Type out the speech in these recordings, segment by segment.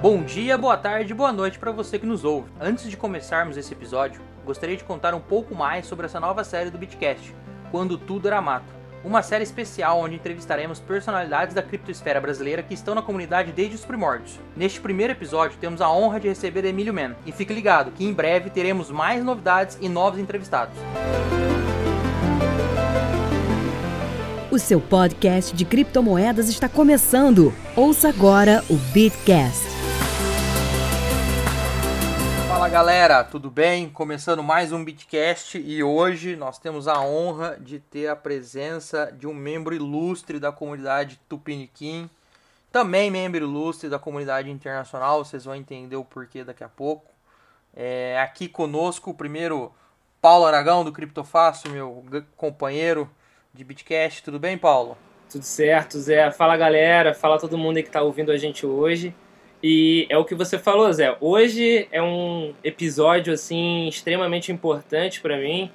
Bom dia, boa tarde, boa noite para você que nos ouve. Antes de começarmos esse episódio, gostaria de contar um pouco mais sobre essa nova série do Bitcast, Quando Tudo Era Mato. Uma série especial onde entrevistaremos personalidades da criptosfera brasileira que estão na comunidade desde os primórdios. Neste primeiro episódio, temos a honra de receber Emílio Men. E fique ligado que em breve teremos mais novidades e novos entrevistados. O seu podcast de criptomoedas está começando. Ouça agora o Bitcast. Fala galera, tudo bem? Começando mais um Bitcast e hoje nós temos a honra de ter a presença de um membro ilustre da comunidade Tupiniquim, também membro ilustre da comunidade internacional, vocês vão entender o porquê daqui a pouco. É, aqui conosco o primeiro Paulo Aragão do Criptofácil, meu companheiro de Bitcast. Tudo bem, Paulo? Tudo certo, Zé. Fala galera, fala todo mundo aí que está ouvindo a gente hoje. E é o que você falou, Zé. Hoje é um episódio assim extremamente importante para mim.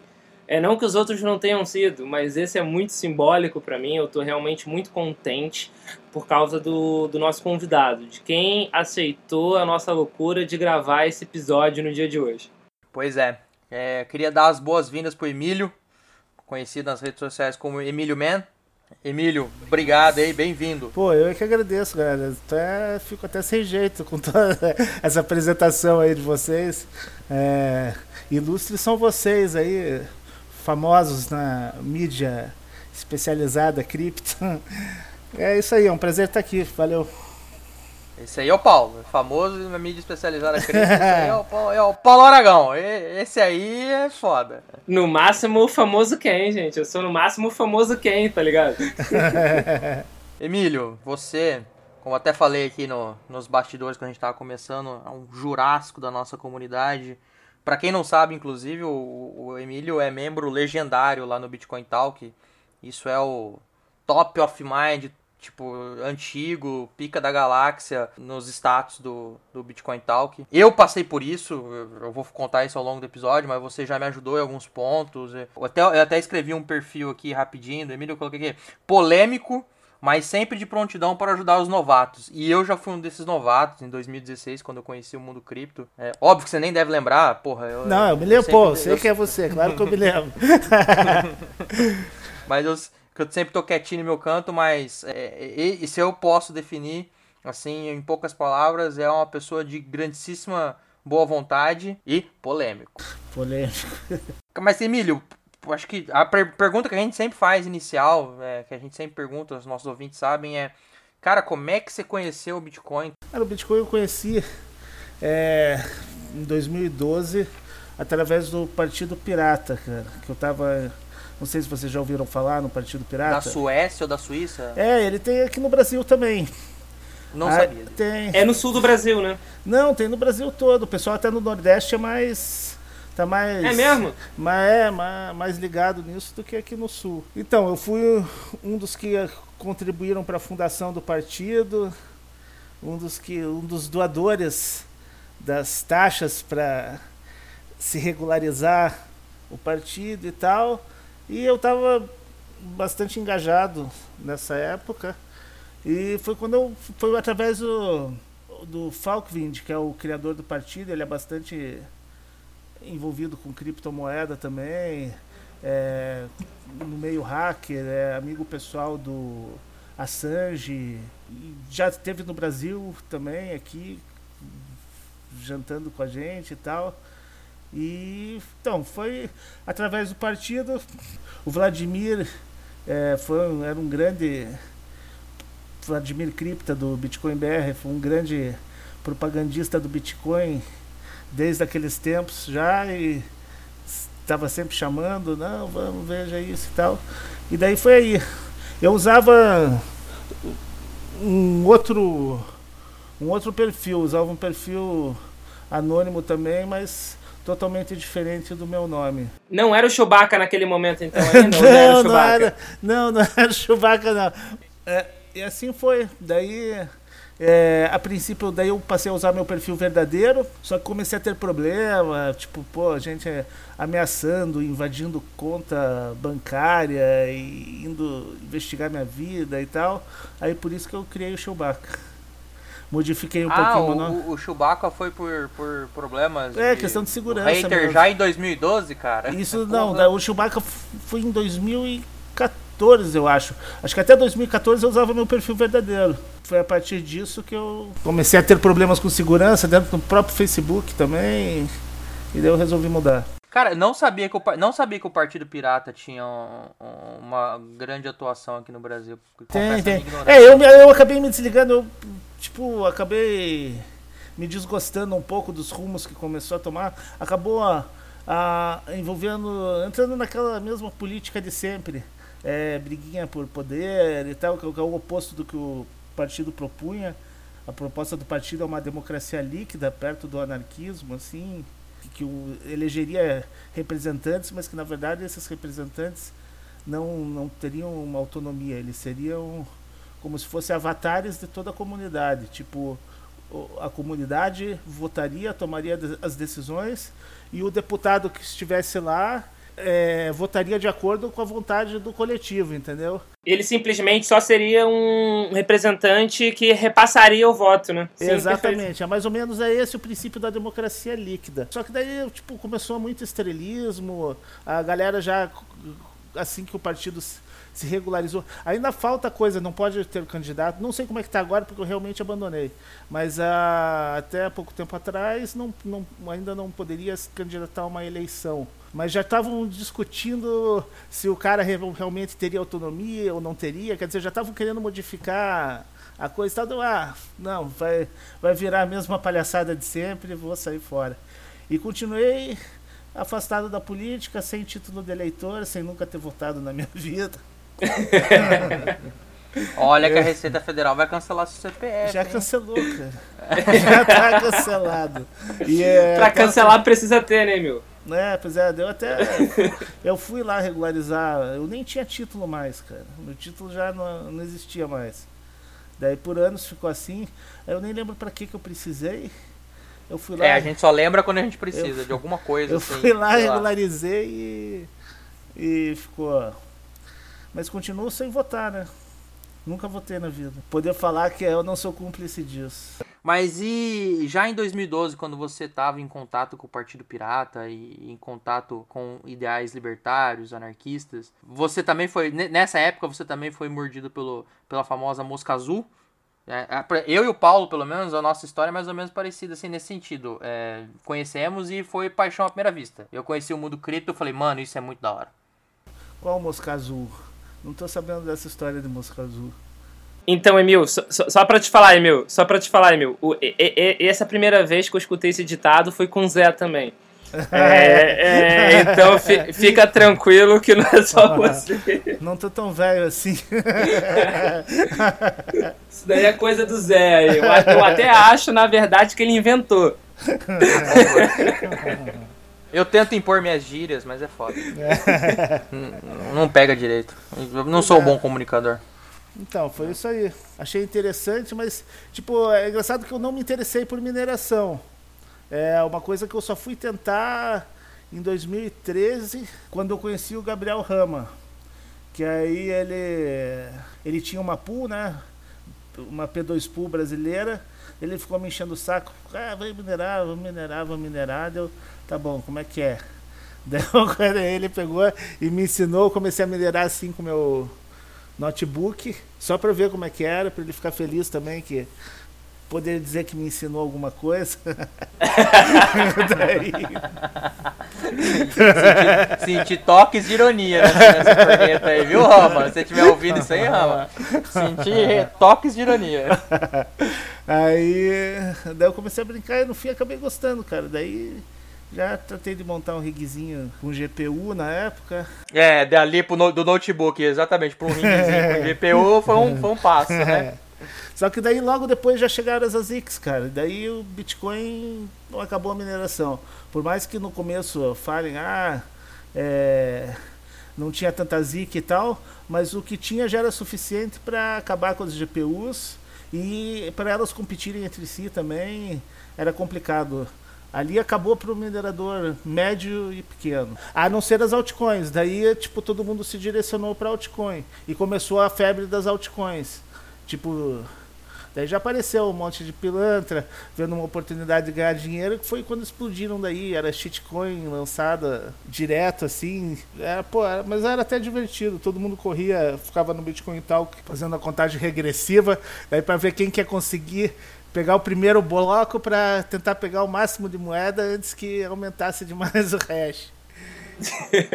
É não que os outros não tenham sido, mas esse é muito simbólico para mim. Eu estou realmente muito contente por causa do, do nosso convidado, de quem aceitou a nossa loucura de gravar esse episódio no dia de hoje. Pois é. é queria dar as boas-vindas pro Emílio, conhecido nas redes sociais como Emílio Man. Emílio, obrigado aí, bem-vindo. Pô, eu é que agradeço, galera. Até, fico até sem jeito com toda essa apresentação aí de vocês. É, ilustres são vocês aí, famosos na mídia especializada cripto. É isso aí, é um prazer estar aqui. Valeu. Esse aí é o Paulo, famoso na mídia especializada cripto. Esse aí é o, Paulo, é o Paulo Aragão. Esse aí é foda. No máximo o famoso quem, gente? Eu sou no máximo o famoso quem, tá ligado? Emílio, você, como até falei aqui no, nos bastidores quando a gente tava começando, é um jurássico da nossa comunidade. Para quem não sabe, inclusive, o, o Emílio é membro legendário lá no Bitcoin Talk. Isso é o top of mind tipo, antigo, pica da galáxia nos status do, do Bitcoin Talk. Eu passei por isso, eu vou contar isso ao longo do episódio, mas você já me ajudou em alguns pontos. Eu até, eu até escrevi um perfil aqui rapidinho do Emílio, eu coloquei aqui, polêmico, mas sempre de prontidão para ajudar os novatos. E eu já fui um desses novatos em 2016, quando eu conheci o mundo cripto. É, óbvio que você nem deve lembrar, porra. Eu, Não, eu me lembro, pô, sei eu... que é você, claro que eu me lembro. mas eu que eu sempre tô quietinho no meu canto, mas é, e, e, se eu posso definir, assim, em poucas palavras, é uma pessoa de grandíssima boa vontade e polêmico. Polêmico. Mas, Emílio, acho que a per pergunta que a gente sempre faz inicial, é, que a gente sempre pergunta, os nossos ouvintes sabem, é: Cara, como é que você conheceu o Bitcoin? Cara, o Bitcoin eu conheci é, em 2012 através do Partido Pirata, cara. Que eu tava não sei se vocês já ouviram falar no Partido Pirata. Da Suécia ou da Suíça? É, ele tem aqui no Brasil também. Não ah, sabia. Tem... É no sul do Brasil, né? Não, tem no Brasil todo. O pessoal até no Nordeste é mais. Tá mais. É mesmo? Mas é mais, mais ligado nisso do que aqui no sul. Então, eu fui um dos que contribuíram para a fundação do partido, um dos que um dos doadores das taxas para se regularizar o partido e tal. E eu estava bastante engajado nessa época. E foi quando eu foi através do, do Falkwind, que é o criador do partido, ele é bastante envolvido com criptomoeda também, é, no meio hacker, é amigo pessoal do Assange, já esteve no Brasil também aqui jantando com a gente e tal. E então, foi através do partido. O Vladimir é, foi, era um grande. Vladimir Cripta do Bitcoin BR foi um grande propagandista do Bitcoin desde aqueles tempos já e estava sempre chamando, não, vamos, veja isso e tal. E daí foi aí. Eu usava um outro um outro perfil, usava um perfil anônimo também, mas totalmente diferente do meu nome. Não era o Chewbacca naquele momento, então, ainda? não, era não, era, não, não era o Chewbacca, não. É, e assim foi. Daí, é, a princípio, daí eu passei a usar meu perfil verdadeiro, só que comecei a ter problema, tipo, pô, a gente ameaçando, invadindo conta bancária e indo investigar minha vida e tal. Aí por isso que eu criei o Chewbacca. Modifiquei um ah, pouquinho. O, o Chewbacca foi por, por problemas. É, de, questão de segurança. Hater já em 2012, cara. Isso não, o Chewbacca foi em 2014, eu acho. Acho que até 2014 eu usava meu perfil verdadeiro. Foi a partir disso que eu comecei a ter problemas com segurança dentro do próprio Facebook também. E daí eu resolvi mudar. Cara, não sabia que o, não sabia que o Partido Pirata tinha um, uma grande atuação aqui no Brasil. Tem, tem. É, eu, eu acabei me desligando, eu, tipo, acabei me desgostando um pouco dos rumos que começou a tomar. Acabou a, a envolvendo, entrando naquela mesma política de sempre. É, briguinha por poder e tal, que é o oposto do que o partido propunha. A proposta do partido é uma democracia líquida, perto do anarquismo, assim que o, elegeria representantes, mas que na verdade esses representantes não, não teriam uma autonomia, eles seriam como se fossem avatares de toda a comunidade. Tipo, a comunidade votaria, tomaria as decisões e o deputado que estivesse lá é, votaria de acordo com a vontade do coletivo, entendeu? Ele simplesmente só seria um representante que repassaria o voto, né? Exatamente, é mais ou menos é esse o princípio da democracia líquida. Só que daí, tipo, começou muito estrelismo, a galera já assim que o partido se regularizou. Ainda falta coisa, não pode ter candidato. Não sei como é que está agora, porque eu realmente abandonei. Mas ah, até pouco tempo atrás não, não, ainda não poderia se candidatar a uma eleição. Mas já estavam discutindo se o cara realmente teria autonomia ou não teria. Quer dizer, já estavam querendo modificar a coisa. Tal, ah, não, vai, vai virar a mesma palhaçada de sempre, vou sair fora. E continuei afastado da política, sem título de eleitor, sem nunca ter votado na minha vida. Olha que a Receita Federal vai cancelar seu CPF. Já hein? cancelou, cara. Já tá cancelado. E é, pra cancelar precisa ter, né, meu? É, pois é, deu até. eu fui lá regularizar, eu nem tinha título mais, cara. Meu título já não, não existia mais. Daí por anos ficou assim. Eu nem lembro para que que eu precisei. Eu fui lá. É, a gente só lembra quando a gente precisa eu, de alguma coisa. Eu assim, fui lá, regularizei e. E ficou mas continuo sem votar, né? Nunca votei na vida. Poder falar que eu não sou cúmplice disso. Mas e já em 2012, quando você estava em contato com o Partido Pirata e em contato com ideais libertários, anarquistas, você também foi nessa época você também foi mordido pelo, pela famosa mosca azul? É, eu e o Paulo, pelo menos, a nossa história é mais ou menos parecida assim nesse sentido. É, conhecemos e foi paixão à primeira vista. Eu conheci o mundo cripto e falei, mano, isso é muito da hora. Qual mosca azul? Não tô sabendo dessa história de mosca azul. Então, Emil, só, só pra te falar, Emil, só pra te falar, Emil, o, e, e, essa primeira vez que eu escutei esse ditado foi com o Zé também. É, é, então fi, fica tranquilo que não é só você. Não tô tão velho assim. Isso daí é coisa do Zé. Eu, eu até acho, na verdade, que ele inventou. Eu tento impor minhas gírias, mas é foda. não, não pega direito. Eu não sou um bom comunicador. Então, foi isso aí. Achei interessante, mas, tipo, é engraçado que eu não me interessei por mineração. É uma coisa que eu só fui tentar em 2013, quando eu conheci o Gabriel Rama. Que aí ele, ele tinha uma pool, né? Uma P2 Pool brasileira. Ele ficou me enchendo o saco. Ah, vai minerar, vou minerar, vou minerar. Deu, tá bom, como é que é? Daí ele pegou e me ensinou, comecei a minerar assim com o meu notebook, só para ver como é que era, para ele ficar feliz também que poder dizer que me ensinou alguma coisa. Daí... senti, senti, toques de ironia nessa pergunta aí, viu, Rama? Se você estiver ouvindo isso aí, Rama, senti toques de ironia. Aí, daí eu comecei a brincar e no fim acabei gostando, cara. Daí já tratei de montar um rigzinho com GPU na época. É, dali pro no, do notebook, exatamente, para um rigzinho com GPU foi um, foi um passo, né? Só que daí logo depois já chegaram as ASICs, cara. Daí o Bitcoin acabou a mineração. Por mais que no começo falem, ah, é, não tinha tanta ZIC e tal, mas o que tinha já era suficiente para acabar com as GPUs e para elas competirem entre si também era complicado. Ali acabou para o minerador médio e pequeno. A não ser as altcoins. Daí, tipo, todo mundo se direcionou para altcoin. E começou a febre das altcoins. Tipo, Daí já apareceu um monte de pilantra, vendo uma oportunidade de ganhar dinheiro, que foi quando explodiram daí, era shitcoin lançada direto, assim. Era, pô, era, mas era até divertido, todo mundo corria, ficava no Bitcoin Talk fazendo a contagem regressiva, daí para ver quem quer conseguir pegar o primeiro bloco para tentar pegar o máximo de moeda antes que aumentasse demais o hash.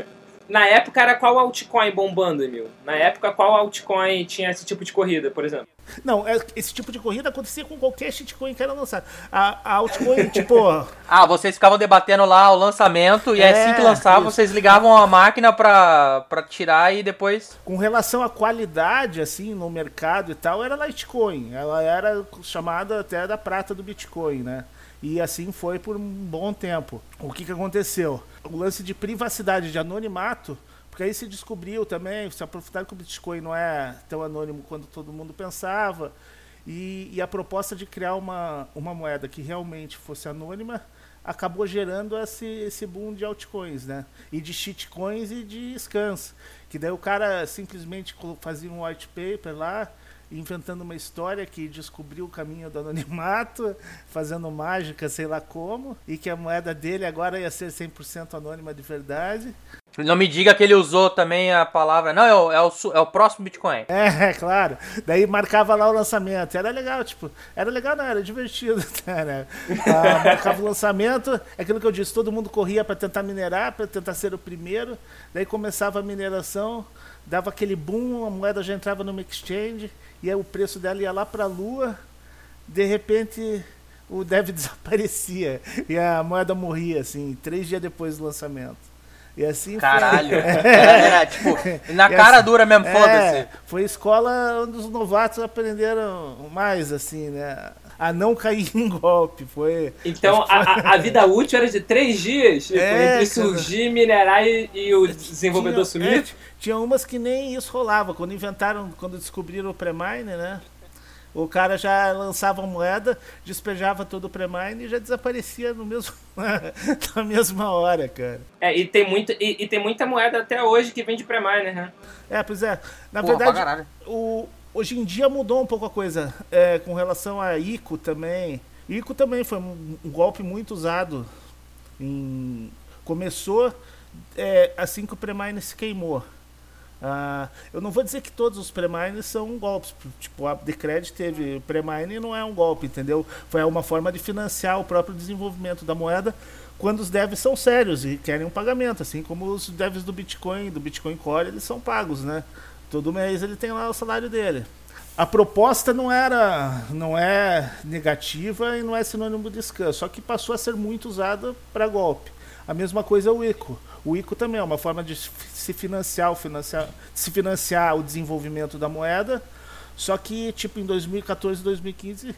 Na época era qual altcoin bombando, Emil? Na época qual altcoin tinha esse tipo de corrida, por exemplo? Não, é, esse tipo de corrida acontecia com qualquer shitcoin que era lançado. A, a altcoin, tipo. ah, vocês ficavam debatendo lá o lançamento e é, assim que lançava, isso. vocês ligavam a máquina pra, pra tirar e depois. Com relação à qualidade, assim, no mercado e tal, era Litecoin. Ela era chamada até da prata do Bitcoin, né? E assim foi por um bom tempo. O que, que aconteceu? O lance de privacidade, de anonimato, porque aí se descobriu também, se aprofundaram que o Bitcoin não é tão anônimo quanto todo mundo pensava. E, e, a proposta de criar uma, uma moeda que realmente fosse anônima acabou gerando esse, esse boom de altcoins, né? E de shitcoins e de scans. Que daí o cara simplesmente fazia um white paper lá, inventando uma história que descobriu o caminho do anonimato, fazendo mágica, sei lá como, e que a moeda dele agora ia ser 100% anônima de verdade. Não me diga que ele usou também a palavra. Não, é o, é o, é o próximo Bitcoin. É, claro. Daí marcava lá o lançamento. Era legal, tipo. Era legal, não, era divertido. Né? Ah, marcava o lançamento. É aquilo que eu disse: todo mundo corria para tentar minerar, para tentar ser o primeiro. Daí começava a mineração, dava aquele boom, a moeda já entrava no exchange e aí o preço dela ia lá para a lua, de repente o dev desaparecia e a moeda morria, assim, três dias depois do lançamento. E assim Caralho. Foi. Era, tipo, na cara assim, dura mesmo, é, foda-se. Foi escola onde os novatos aprenderam mais, assim, né? A não cair em golpe. Foi. Então foi... A, a, vida útil era de três dias tipo, é, entre surgir, minerar e, e o desenvolvedor tinha, sumir? É, tinha umas que nem isso rolava. Quando inventaram, quando descobriram o pré-mine, né? O cara já lançava moeda, despejava todo o pré-mine e já desaparecia no mesmo, na mesma hora, cara. É, e tem, muito, e, e tem muita moeda até hoje que vem de pré-mine, né? É, pois é. Na Porra, verdade, o, hoje em dia mudou um pouco a coisa. É, com relação a ICO também. ICO também foi um, golpe muito usado. Em, começou é, assim que o pré-mine se queimou. Ah, eu não vou dizer que todos os pré-mines são golpes. Tipo, a Decred teve pré-mine não é um golpe, entendeu? Foi uma forma de financiar o próprio desenvolvimento da moeda quando os devs são sérios e querem um pagamento, assim como os devs do Bitcoin, do Bitcoin Core, eles são pagos, né? Todo mês ele tem lá o salário dele. A proposta não era, não é negativa e não é sinônimo de descanso, só que passou a ser muito usada para golpe. A mesma coisa é o ICO. O ICO também é uma forma de se financiar, financiar, se financiar o desenvolvimento da moeda. Só que, tipo, em 2014 2015 eh,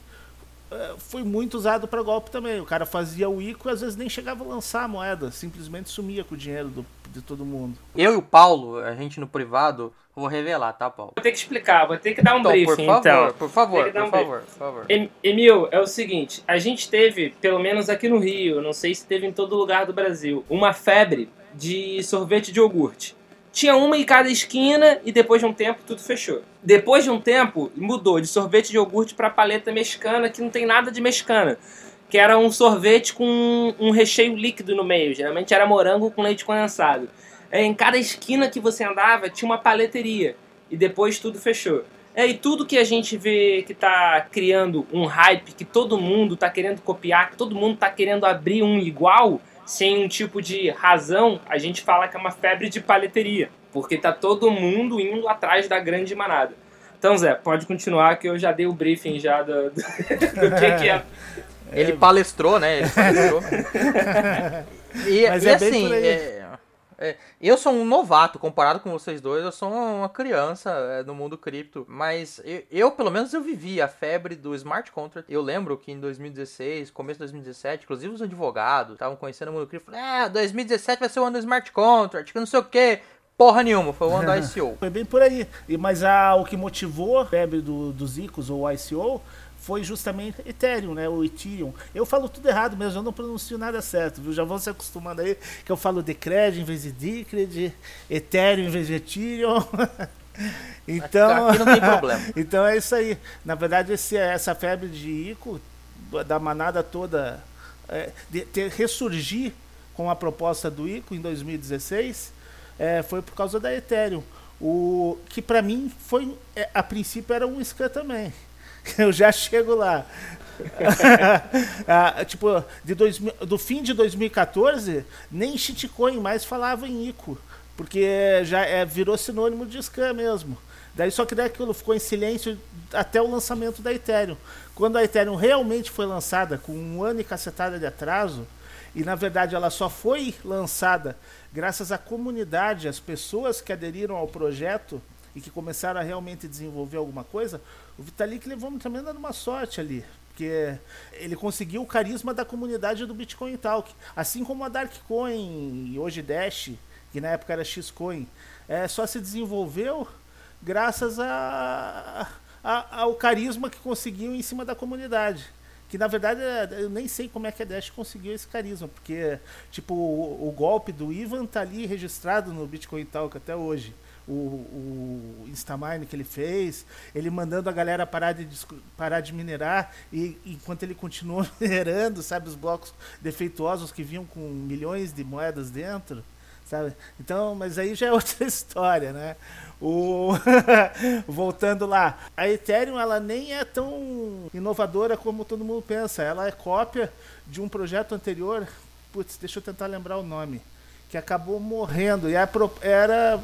foi muito usado para golpe também. O cara fazia o ICO e às vezes nem chegava a lançar a moeda, simplesmente sumia com o dinheiro do, de todo mundo. Eu e o Paulo, a gente no privado, vou revelar, tá, Paulo? Vou ter que explicar, vou ter que dar um então, briefing, por favor, então. Por favor, por um favor, por favor. Emil, é o seguinte, a gente teve, pelo menos aqui no Rio, não sei se teve em todo lugar do Brasil, uma febre de sorvete de iogurte. Tinha uma em cada esquina e depois de um tempo tudo fechou. Depois de um tempo mudou de sorvete de iogurte para paleta mexicana, que não tem nada de mexicana. Que era um sorvete com um recheio líquido no meio. Geralmente era morango com leite condensado. É, em cada esquina que você andava tinha uma paleteria. E depois tudo fechou. É, e tudo que a gente vê que está criando um hype, que todo mundo está querendo copiar, que todo mundo está querendo abrir um igual, sem um tipo de razão, a gente fala que é uma febre de paleteria, porque tá todo mundo indo atrás da grande manada. Então, Zé, pode continuar que eu já dei o briefing já do, do, do que, que é. Ele palestrou, né? Ele palestrou. e, Mas e é assim, é, eu sou um novato comparado com vocês dois, eu sou uma criança é, no mundo cripto, mas eu, eu, pelo menos eu vivi a febre do smart contract. Eu lembro que em 2016, começo de 2017, inclusive os advogados estavam conhecendo o mundo cripto, é, 2017 vai ser o ano do smart contract, que não sei o que, porra nenhuma, foi o ano do ICO. Foi bem por aí. Mas a, o que motivou a febre do, dos ICOs ou ICO foi justamente Ethereum, né? O Ethereum. Eu falo tudo errado mesmo, eu não pronuncio nada certo, viu? Já vão se acostumando aí que eu falo Decred em vez de Decred, Ethereum em vez de Ethereum. Então, Aqui não tem problema. então é isso aí. Na verdade, esse, essa febre de ICO, da manada toda, é, de ter ressurgir com a proposta do ICO em 2016, é, foi por causa da Ethereum. O, que para mim foi, é, a princípio era um scan também. Eu já chego lá. ah, tipo, de dois, do fim de 2014, nem shitcoin mais falava em ICO, porque já é, virou sinônimo de scam mesmo. Daí só que daí aquilo ficou em silêncio até o lançamento da Ethereum. Quando a Ethereum realmente foi lançada, com um ano e cacetada de atraso, e na verdade ela só foi lançada graças à comunidade, às pessoas que aderiram ao projeto e que começaram a realmente desenvolver alguma coisa, o Vitalik levou também dando uma sorte ali. Porque ele conseguiu o carisma da comunidade do Bitcoin Talk. Assim como a Darkcoin e hoje Dash, que na época era Xcoin, é, só se desenvolveu graças a, a, ao carisma que conseguiu em cima da comunidade. Que na verdade eu nem sei como é que a Dash conseguiu esse carisma, porque tipo o, o golpe do Ivan tá ali registrado no Bitcoin Talk até hoje. O, o Instamine que ele fez, ele mandando a galera parar de, parar de minerar e enquanto ele continuou minerando, sabe, os blocos defeituosos que vinham com milhões de moedas dentro, sabe? Então, mas aí já é outra história, né? O voltando lá, a Ethereum ela nem é tão inovadora como todo mundo pensa. Ela é cópia de um projeto anterior. Putz, deixa eu tentar lembrar o nome, que acabou morrendo e era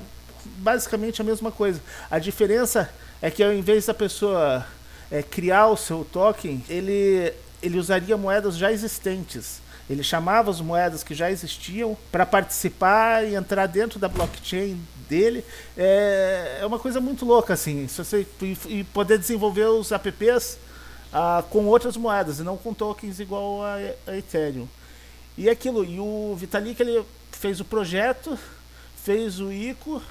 basicamente a mesma coisa. A diferença é que ao invés da pessoa é, criar o seu token, ele ele usaria moedas já existentes. Ele chamava as moedas que já existiam para participar e entrar dentro da blockchain dele. É, é uma coisa muito louca, assim. Se você, e, poder desenvolver os apps ah, com outras moedas e não com tokens igual a, a Ethereum. E aquilo, e o Vitalik ele fez o projeto, fez o ICO,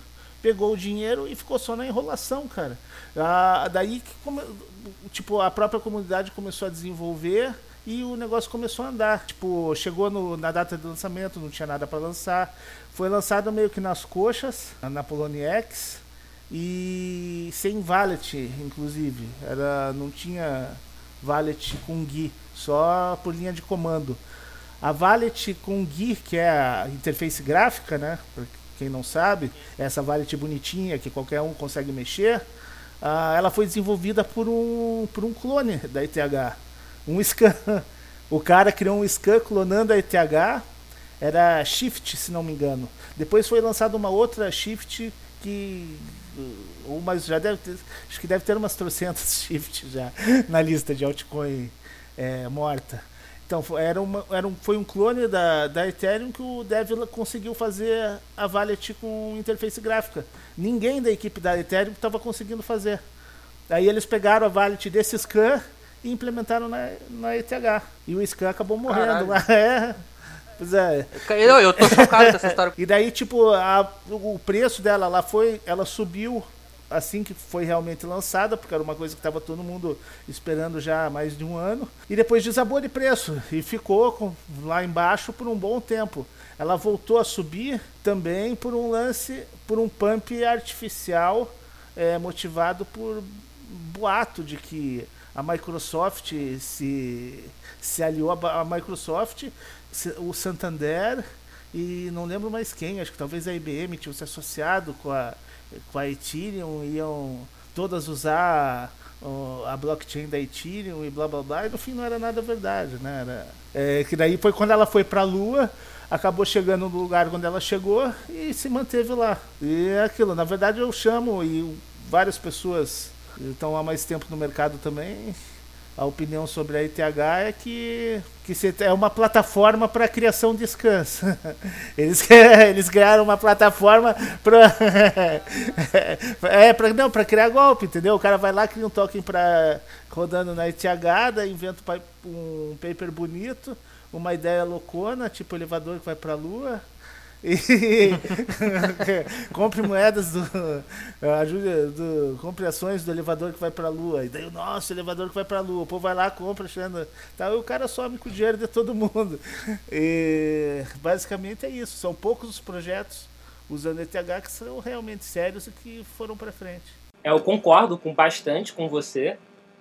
pegou o dinheiro e ficou só na enrolação, cara. Ah, daí que come, tipo, a própria comunidade começou a desenvolver e o negócio começou a andar. Tipo, chegou no, na data de lançamento, não tinha nada para lançar. Foi lançado meio que nas coxas, na Poloniex, e sem wallet, inclusive. Era, não tinha wallet com GUI, só por linha de comando. A wallet com GUI, que é a interface gráfica, né? Quem não sabe, essa wallet bonitinha que qualquer um consegue mexer, uh, ela foi desenvolvida por um, por um clone da ETH um scan. O cara criou um scan clonando a ETH, era Shift, se não me engano. Depois foi lançada uma outra Shift que umas já deve ter, acho que deve ter umas trocentas Shift já na lista de altcoin é, morta. Então era uma, era um, foi um clone da, da Ethereum que o Dev conseguiu fazer a wallet com interface gráfica. Ninguém da equipe da Ethereum estava conseguindo fazer. Aí eles pegaram a wallet desse scan e implementaram na, na ETH. E o Scan acabou morrendo lá. É. Pois é. Eu, eu tô chocado com essa história. e daí, tipo, a, o preço dela lá foi. Ela subiu assim que foi realmente lançada, porque era uma coisa que estava todo mundo esperando já há mais de um ano. E depois desabou de preço e ficou com, lá embaixo por um bom tempo. Ela voltou a subir também por um lance, por um pump artificial é, motivado por boato de que a Microsoft se, se aliou à Microsoft, o Santander e não lembro mais quem, acho que talvez a IBM tinha se associado com a, com a Ethereum, iam todas usar a blockchain da Ethereum e blá blá blá, e no fim não era nada verdade, né? Era, é, que daí foi quando ela foi para a Lua, acabou chegando no lugar onde ela chegou e se manteve lá. E é aquilo, na verdade eu chamo e várias pessoas estão há mais tempo no mercado também. A opinião sobre a ETH é que, que é uma plataforma para criação de scans. Eles, eles criaram uma plataforma para é, pra, não, para criar golpe, entendeu? O cara vai lá, cria um token para rodando na ETH, inventa um paper bonito, uma ideia loucona, tipo elevador que vai para a lua, compre moedas do, ajude, do compre ações do elevador que vai para a lua. E daí o nosso elevador que vai para a lua. O povo vai lá compra achando tá, e o cara some com o dinheiro de todo mundo. E basicamente é isso. São poucos os projetos usando ETH que são realmente sérios e que foram para frente. É, eu concordo com bastante com você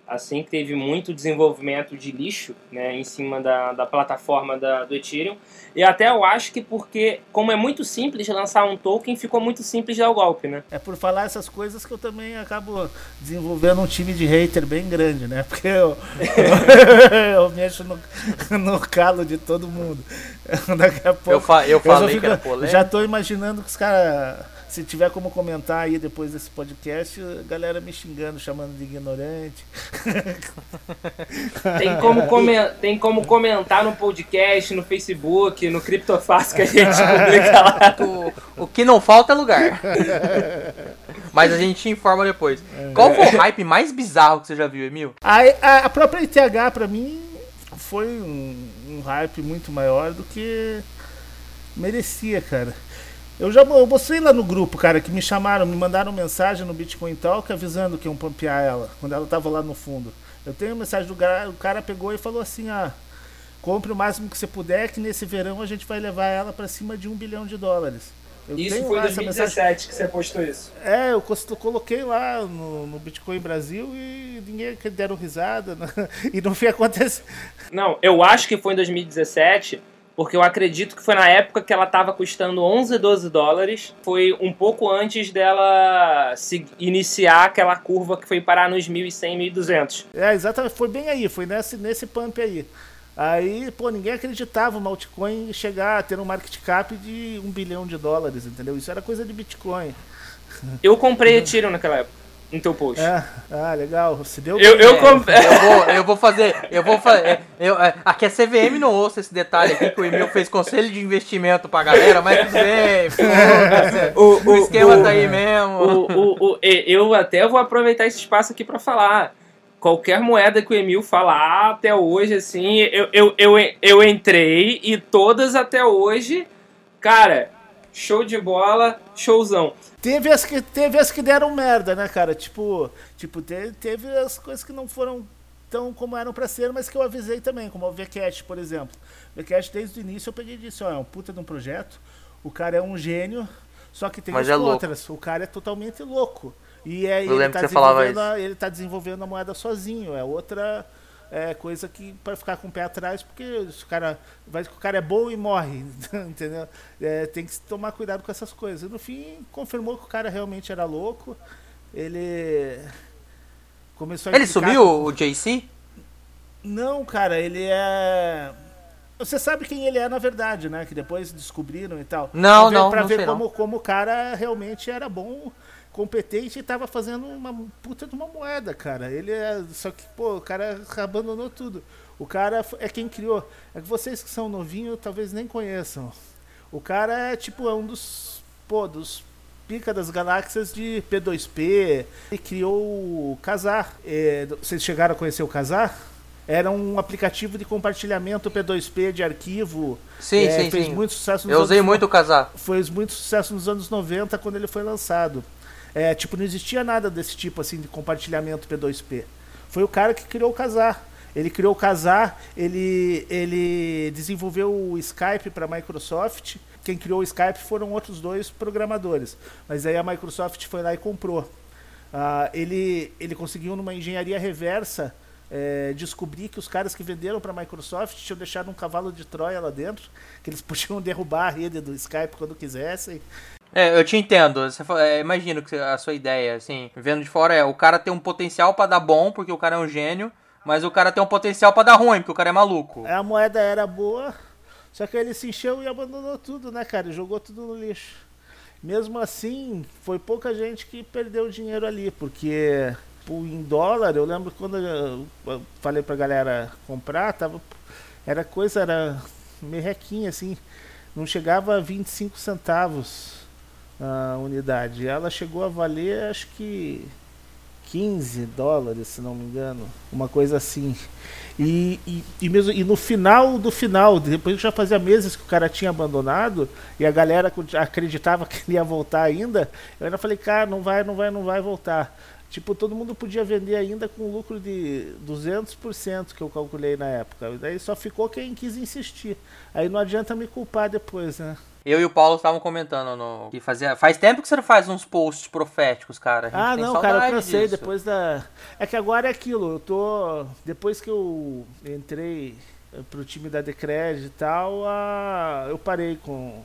assim que teve muito desenvolvimento de lixo né, em cima da, da plataforma da, do Ethereum. E até eu acho que porque, como é muito simples lançar um token, ficou muito simples dar o golpe, né? É por falar essas coisas que eu também acabo desenvolvendo um time de hater bem grande, né? Porque eu, eu mexo no, no calo de todo mundo. Daqui a pouco. Eu, fa eu falei eu fico, que era polêmico. Já tô imaginando que os caras se tiver como comentar aí depois desse podcast, a galera me xingando, chamando de ignorante. Tem como, tem como comentar no podcast, no Facebook, no Criptofácil que a gente publica lá. O, o que não falta é lugar. Mas a gente informa depois. Qual foi o hype mais bizarro que você já viu, Emil? A, a, a própria ITH, pra mim, foi um, um hype muito maior do que merecia, cara. Eu já eu mostrei lá no grupo, cara, que me chamaram, me mandaram mensagem no Bitcoin Talk avisando que iam pampear ela, quando ela tava lá no fundo. Eu tenho mensagem do cara, o cara pegou e falou assim: ah, compre o máximo que você puder, que nesse verão a gente vai levar ela para cima de um bilhão de dólares. Eu isso foi em 2017 que você postou isso? É, eu coloquei lá no, no Bitcoin Brasil e ninguém deram risada né? e não foi acontecer. Não, eu acho que foi em 2017 porque eu acredito que foi na época que ela estava custando 11, 12 dólares. Foi um pouco antes dela se iniciar aquela curva que foi parar nos 1.100, 1.200. É, exatamente. Foi bem aí, foi nesse, nesse pump aí. Aí, pô, ninguém acreditava o altcoin chegar a ter um market cap de um bilhão de dólares, entendeu? Isso era coisa de Bitcoin. Eu comprei Ethereum naquela época no teu post. É. Ah, legal. Se deu eu, eu, comp... eu, vou, eu vou fazer. Eu vou fazer. É, eu, é, aqui é CVM, não ouça esse detalhe aqui que o Emil fez conselho de investimento pra galera, mas tudo bem. o, o, o, esquema o, tá aí mesmo. O, o, eu até vou aproveitar esse espaço aqui pra falar. Qualquer moeda que o Emil falar até hoje, assim, eu, eu, eu, eu entrei e todas até hoje, cara, show de bola, showzão. Teve as que, teve as que deram merda, né, cara? Tipo, tipo teve, teve as coisas que não foram tão como eram para ser, mas que eu avisei também, como o VCast, por exemplo. O VCast, desde o início, eu peguei e disse: ó, é um puta de um projeto, o cara é um gênio, só que tem mas as é outras. O cara é totalmente louco. E aí ele tá, ele tá desenvolvendo a moeda sozinho. É outra é coisa que para ficar com o pé atrás, porque o cara vai que o cara é bom e morre, entendeu? É, tem que tomar cuidado com essas coisas. E no fim confirmou que o cara realmente era louco. Ele começou a Ele sumiu o JC? Não, cara, ele é você sabe quem ele é na verdade, né? Que depois descobriram e tal. Não, pra ver, não. Pra não ver como, não. como o cara realmente era bom competente e tava fazendo uma puta de uma moeda, cara. Ele é. Só que, pô, o cara abandonou tudo. O cara é quem criou. É que vocês que são novinhos talvez nem conheçam. O cara é tipo, é um dos. Pô, dos pica das galáxias de P2P. Ele criou o Casar. É, vocês chegaram a conhecer o Casar? Era um aplicativo de compartilhamento P2P de arquivo. Sim, é, sim, fez sim. muito sucesso Eu usei anos, muito o Casar. Fez muito sucesso nos anos 90 quando ele foi lançado. É, tipo, não existia nada desse tipo assim de compartilhamento P2P. Foi o cara que criou o Casar. Ele criou o Casar, ele, ele desenvolveu o Skype para a Microsoft. Quem criou o Skype foram outros dois programadores. Mas aí a Microsoft foi lá e comprou. Uh, ele, ele conseguiu, numa engenharia reversa, é, descobrir que os caras que venderam para a Microsoft tinham deixado um cavalo de Troia lá dentro, que eles podiam derrubar a rede do Skype quando quisessem. É, eu te entendo. Você, é, imagino que a sua ideia, assim, vendo de fora, é o cara tem um potencial para dar bom, porque o cara é um gênio, mas o cara tem um potencial para dar ruim, porque o cara é maluco. A moeda era boa, só que ele se encheu e abandonou tudo, né, cara? Jogou tudo no lixo. Mesmo assim, foi pouca gente que perdeu dinheiro ali, porque em dólar, eu lembro quando eu falei pra galera comprar, tava, era coisa, era merrequinha assim, não chegava a 25 centavos a unidade. Ela chegou a valer acho que 15 dólares, se não me engano, uma coisa assim. E, e, e, mesmo, e no final do final, depois já fazia meses que o cara tinha abandonado e a galera acreditava que ele ia voltar ainda, eu ainda falei, cara, não vai, não vai, não vai voltar. Tipo, todo mundo podia vender ainda com lucro de 200% que eu calculei na época. Daí só ficou quem quis insistir. Aí não adianta me culpar depois, né? Eu e o Paulo estavam comentando no que fazia, faz tempo que você não faz uns posts proféticos, cara. ah, não, cara, eu cansei disso. depois da É que agora é aquilo, eu tô depois que eu entrei pro time da Decred e tal, a... eu parei com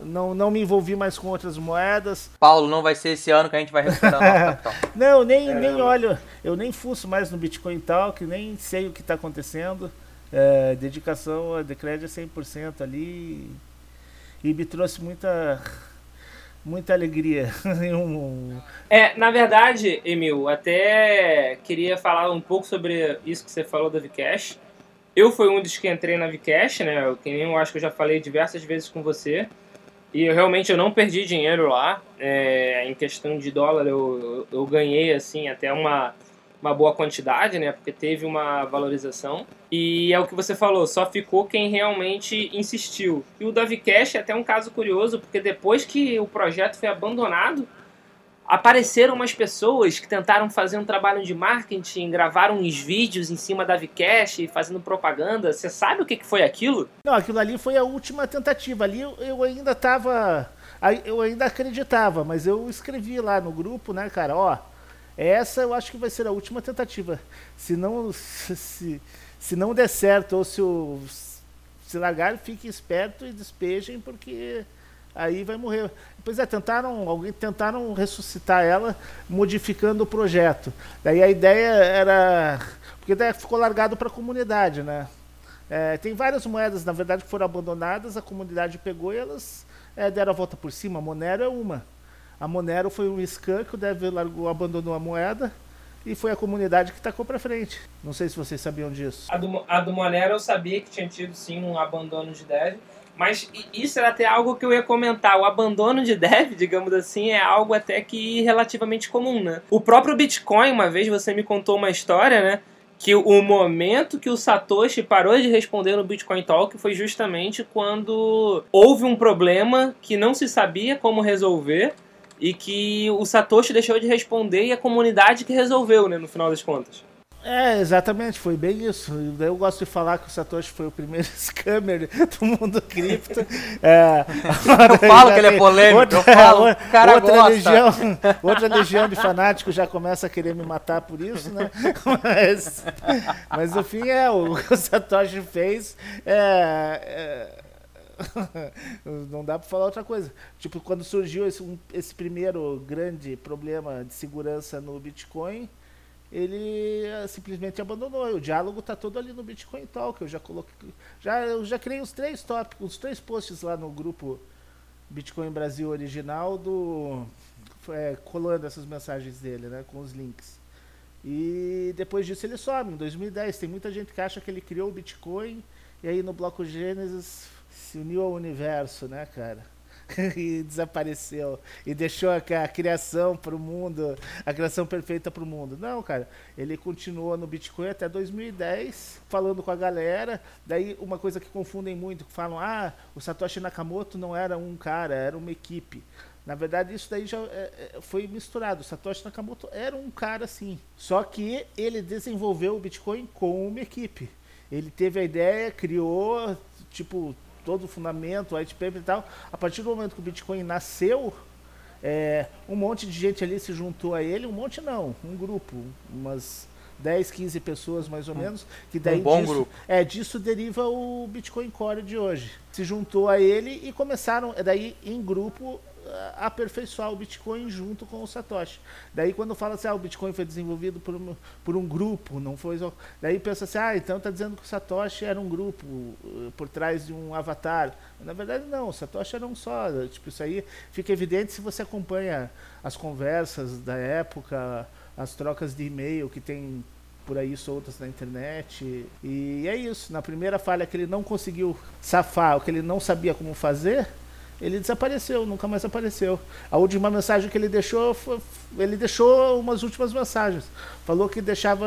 não, não me envolvi mais com outras moedas. Paulo, não vai ser esse ano que a gente vai recuperar nosso capital. não, nem, nem olho, eu nem fuço mais no Bitcoin tal, que nem sei o que está acontecendo. É, dedicação a Decred é 100% ali e me trouxe muita muita alegria. é, na verdade, Emil, até queria falar um pouco sobre isso que você falou da Vcash. Eu fui um dos que entrei na Vcash, né? Que nem eu acho que eu já falei diversas vezes com você. E eu, realmente eu não perdi dinheiro lá. É, em questão de dólar, eu, eu, eu ganhei assim até uma uma boa quantidade, né? Porque teve uma valorização. E é o que você falou, só ficou quem realmente insistiu. E o Davi Cash é até um caso curioso, porque depois que o projeto foi abandonado, apareceram umas pessoas que tentaram fazer um trabalho de marketing, gravaram uns vídeos em cima da Vcash, fazendo propaganda. Você sabe o que foi aquilo? Não, aquilo ali foi a última tentativa. Ali eu ainda tava. Eu ainda acreditava, mas eu escrevi lá no grupo, né, cara, ó essa eu acho que vai ser a última tentativa. Se não, se, se não der certo, ou se, o, se largar, fiquem esperto e despejem, porque aí vai morrer. Pois é, tentaram, alguém tentaram ressuscitar ela modificando o projeto. Daí a ideia era. Porque daí ficou largado para a comunidade, né? É, tem várias moedas, na verdade, que foram abandonadas, a comunidade pegou e elas é, deram a volta por cima. A Monero é uma. A Monero foi um scan que o Dev largou, abandonou a moeda e foi a comunidade que tacou para frente. Não sei se vocês sabiam disso. A do, a do Monero eu sabia que tinha tido sim um abandono de Dev, mas isso era até algo que eu ia comentar. O abandono de Dev, digamos assim, é algo até que relativamente comum, né? O próprio Bitcoin, uma vez você me contou uma história, né? que o momento que o Satoshi parou de responder no Bitcoin Talk foi justamente quando houve um problema que não se sabia como resolver e que o Satoshi deixou de responder e a comunidade que resolveu, né, no final das contas. É, exatamente, foi bem isso. Eu gosto de falar que o Satoshi foi o primeiro scammer do mundo cripto. É, eu falo que ele é polêmico, outra, eu falo, cara outra gosta. Legião, outra legião de fanáticos já começa a querer me matar por isso, né? Mas, mas o fim é, o que o Satoshi fez é, é não dá para falar outra coisa. Tipo, quando surgiu esse, um, esse primeiro grande problema de segurança no Bitcoin, ele uh, simplesmente abandonou. O diálogo está todo ali no Bitcoin Talk. Eu já coloquei, já eu já criei os três tópicos, os três posts lá no grupo Bitcoin Brasil original do é, colando essas mensagens dele, né, com os links. E depois disso ele some. Em 2010 tem muita gente que acha que ele criou o Bitcoin e aí no bloco Gênesis se uniu ao universo, né, cara? e desapareceu e deixou a, a criação para o mundo, a criação perfeita para o mundo. Não, cara, ele continuou no Bitcoin até 2010, falando com a galera. Daí, uma coisa que confundem muito, falam: ah, o Satoshi Nakamoto não era um cara, era uma equipe. Na verdade, isso daí já é, é foi misturado. O Satoshi Nakamoto era um cara assim. Só que ele desenvolveu o Bitcoin com uma equipe. Ele teve a ideia, criou, tipo, todo o fundamento, white paper e tal. A partir do momento que o Bitcoin nasceu, é, um monte de gente ali se juntou a ele, um monte não, um grupo, umas 10, 15 pessoas mais ou menos, que daí um bom disso, grupo. é disso deriva o Bitcoin Core de hoje. Se juntou a ele e começaram, é daí em grupo aperfeiçoar o Bitcoin junto com o Satoshi. Daí quando fala assim, ah, o Bitcoin foi desenvolvido por um, por um grupo, não foi só... Daí pensa assim, ah, então está dizendo que o Satoshi era um grupo uh, por trás de um avatar. Na verdade não, o Satoshi era um só. Tipo, isso aí fica evidente se você acompanha as conversas da época, as trocas de e-mail que tem por aí soltas na internet. E é isso. Na primeira falha que ele não conseguiu safar, o que ele não sabia como fazer, ele desapareceu, nunca mais apareceu. A última mensagem que ele deixou foi, ele deixou umas últimas mensagens. Falou que deixava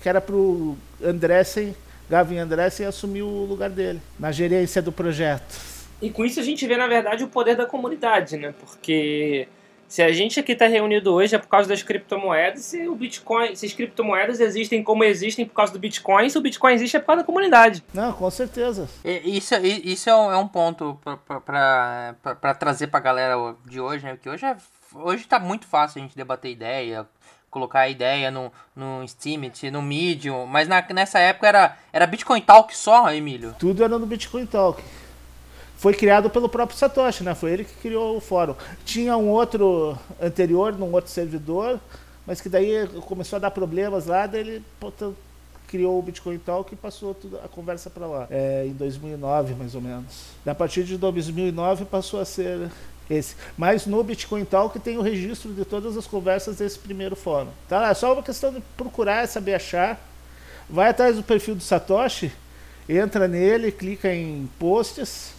que era pro Andressen, Gavin Andressen assumir o lugar dele na gerência do projeto. E com isso a gente vê na verdade o poder da comunidade, né? Porque Se a gente aqui está reunido hoje é por causa das criptomoedas, se o Bitcoin, se as criptomoedas existem como existem por causa do Bitcoin, se o Bitcoin existe é por causa da comunidade. Não, com certeza. Isso, isso é um, é um ponto para trazer para a galera de hoje, né? Que hoje é, hoje está muito fácil a gente debater ideia, colocar a ideia no, no Steemit, no Medium, mas na, nessa época era, era Bitcoin Talk só, Emílio? Tudo era no Bitcoin Talk foi criado pelo próprio Satoshi, né? Foi ele que criou o fórum. Tinha um outro anterior, num outro servidor, mas que daí começou a dar problemas lá, daí ele criou o Bitcoin Talk e passou tudo, a conversa para lá. É, em 2009, mais ou menos. A partir de 2009 passou a ser esse. Mas no Bitcoin Talk tem o registro de todas as conversas desse primeiro fórum. Tá? É só uma questão de procurar, saber achar. Vai atrás do perfil do Satoshi, entra nele, clica em posts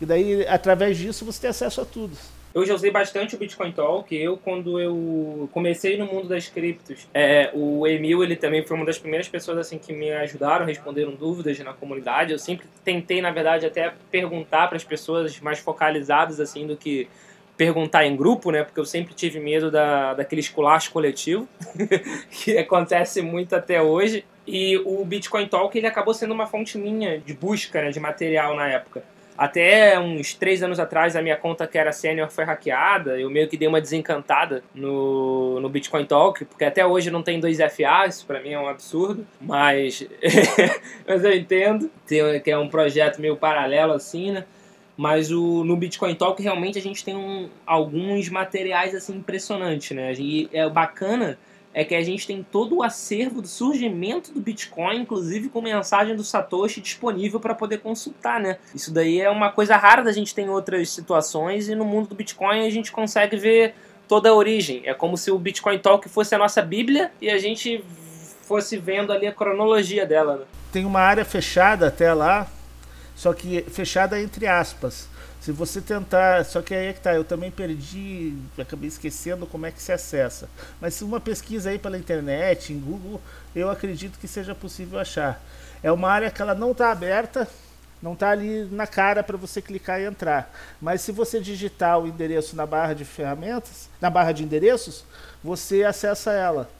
e daí, através disso, você tem acesso a tudo. Eu já usei bastante o Bitcoin Talk. Eu, quando eu comecei no mundo das criptos, é, o Emil, ele também foi uma das primeiras pessoas assim que me ajudaram, responderam dúvidas na comunidade. Eu sempre tentei, na verdade, até perguntar para as pessoas mais focalizadas assim do que perguntar em grupo, né? Porque eu sempre tive medo da, daquele esculacho coletivo, que acontece muito até hoje. E o Bitcoin Talk ele acabou sendo uma fonte minha de busca né, de material na época. Até uns três anos atrás, a minha conta que era sênior foi hackeada. Eu meio que dei uma desencantada no, no Bitcoin Talk, porque até hoje não tem 2FA, isso pra mim é um absurdo. Mas, mas eu entendo, que é um projeto meio paralelo assim, né? Mas o, no Bitcoin Talk realmente a gente tem um, alguns materiais assim impressionantes, né? E é bacana é que a gente tem todo o acervo do surgimento do Bitcoin, inclusive com mensagem do Satoshi disponível para poder consultar, né? Isso daí é uma coisa rara da gente ter em outras situações e no mundo do Bitcoin a gente consegue ver toda a origem. É como se o Bitcoin Talk fosse a nossa Bíblia e a gente fosse vendo ali a cronologia dela. Né? Tem uma área fechada até lá, só que fechada entre aspas se você tentar, só que aí é que tá, eu também perdi, acabei esquecendo como é que se acessa. Mas se uma pesquisa aí pela internet, em Google, eu acredito que seja possível achar. É uma área que ela não está aberta, não está ali na cara para você clicar e entrar. Mas se você digitar o endereço na barra de ferramentas, na barra de endereços, você acessa ela.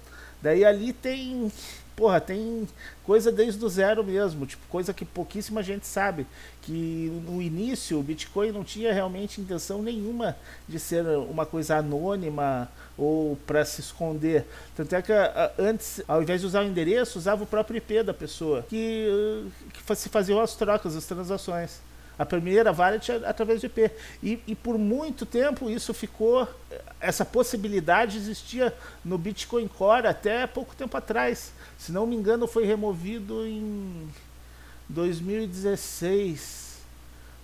Daí ali tem porra, tem coisa desde o zero mesmo, tipo, coisa que pouquíssima gente sabe. Que no início o Bitcoin não tinha realmente intenção nenhuma de ser uma coisa anônima ou para se esconder. Tanto é que antes, ao invés de usar o endereço, usava o próprio IP da pessoa, que, que se faziam as trocas, as transações. A primeira wallet é através de IP. E, e, por muito tempo isso ficou. Essa possibilidade existia no Bitcoin Core até pouco tempo atrás. Se não me engano, foi removido em 2016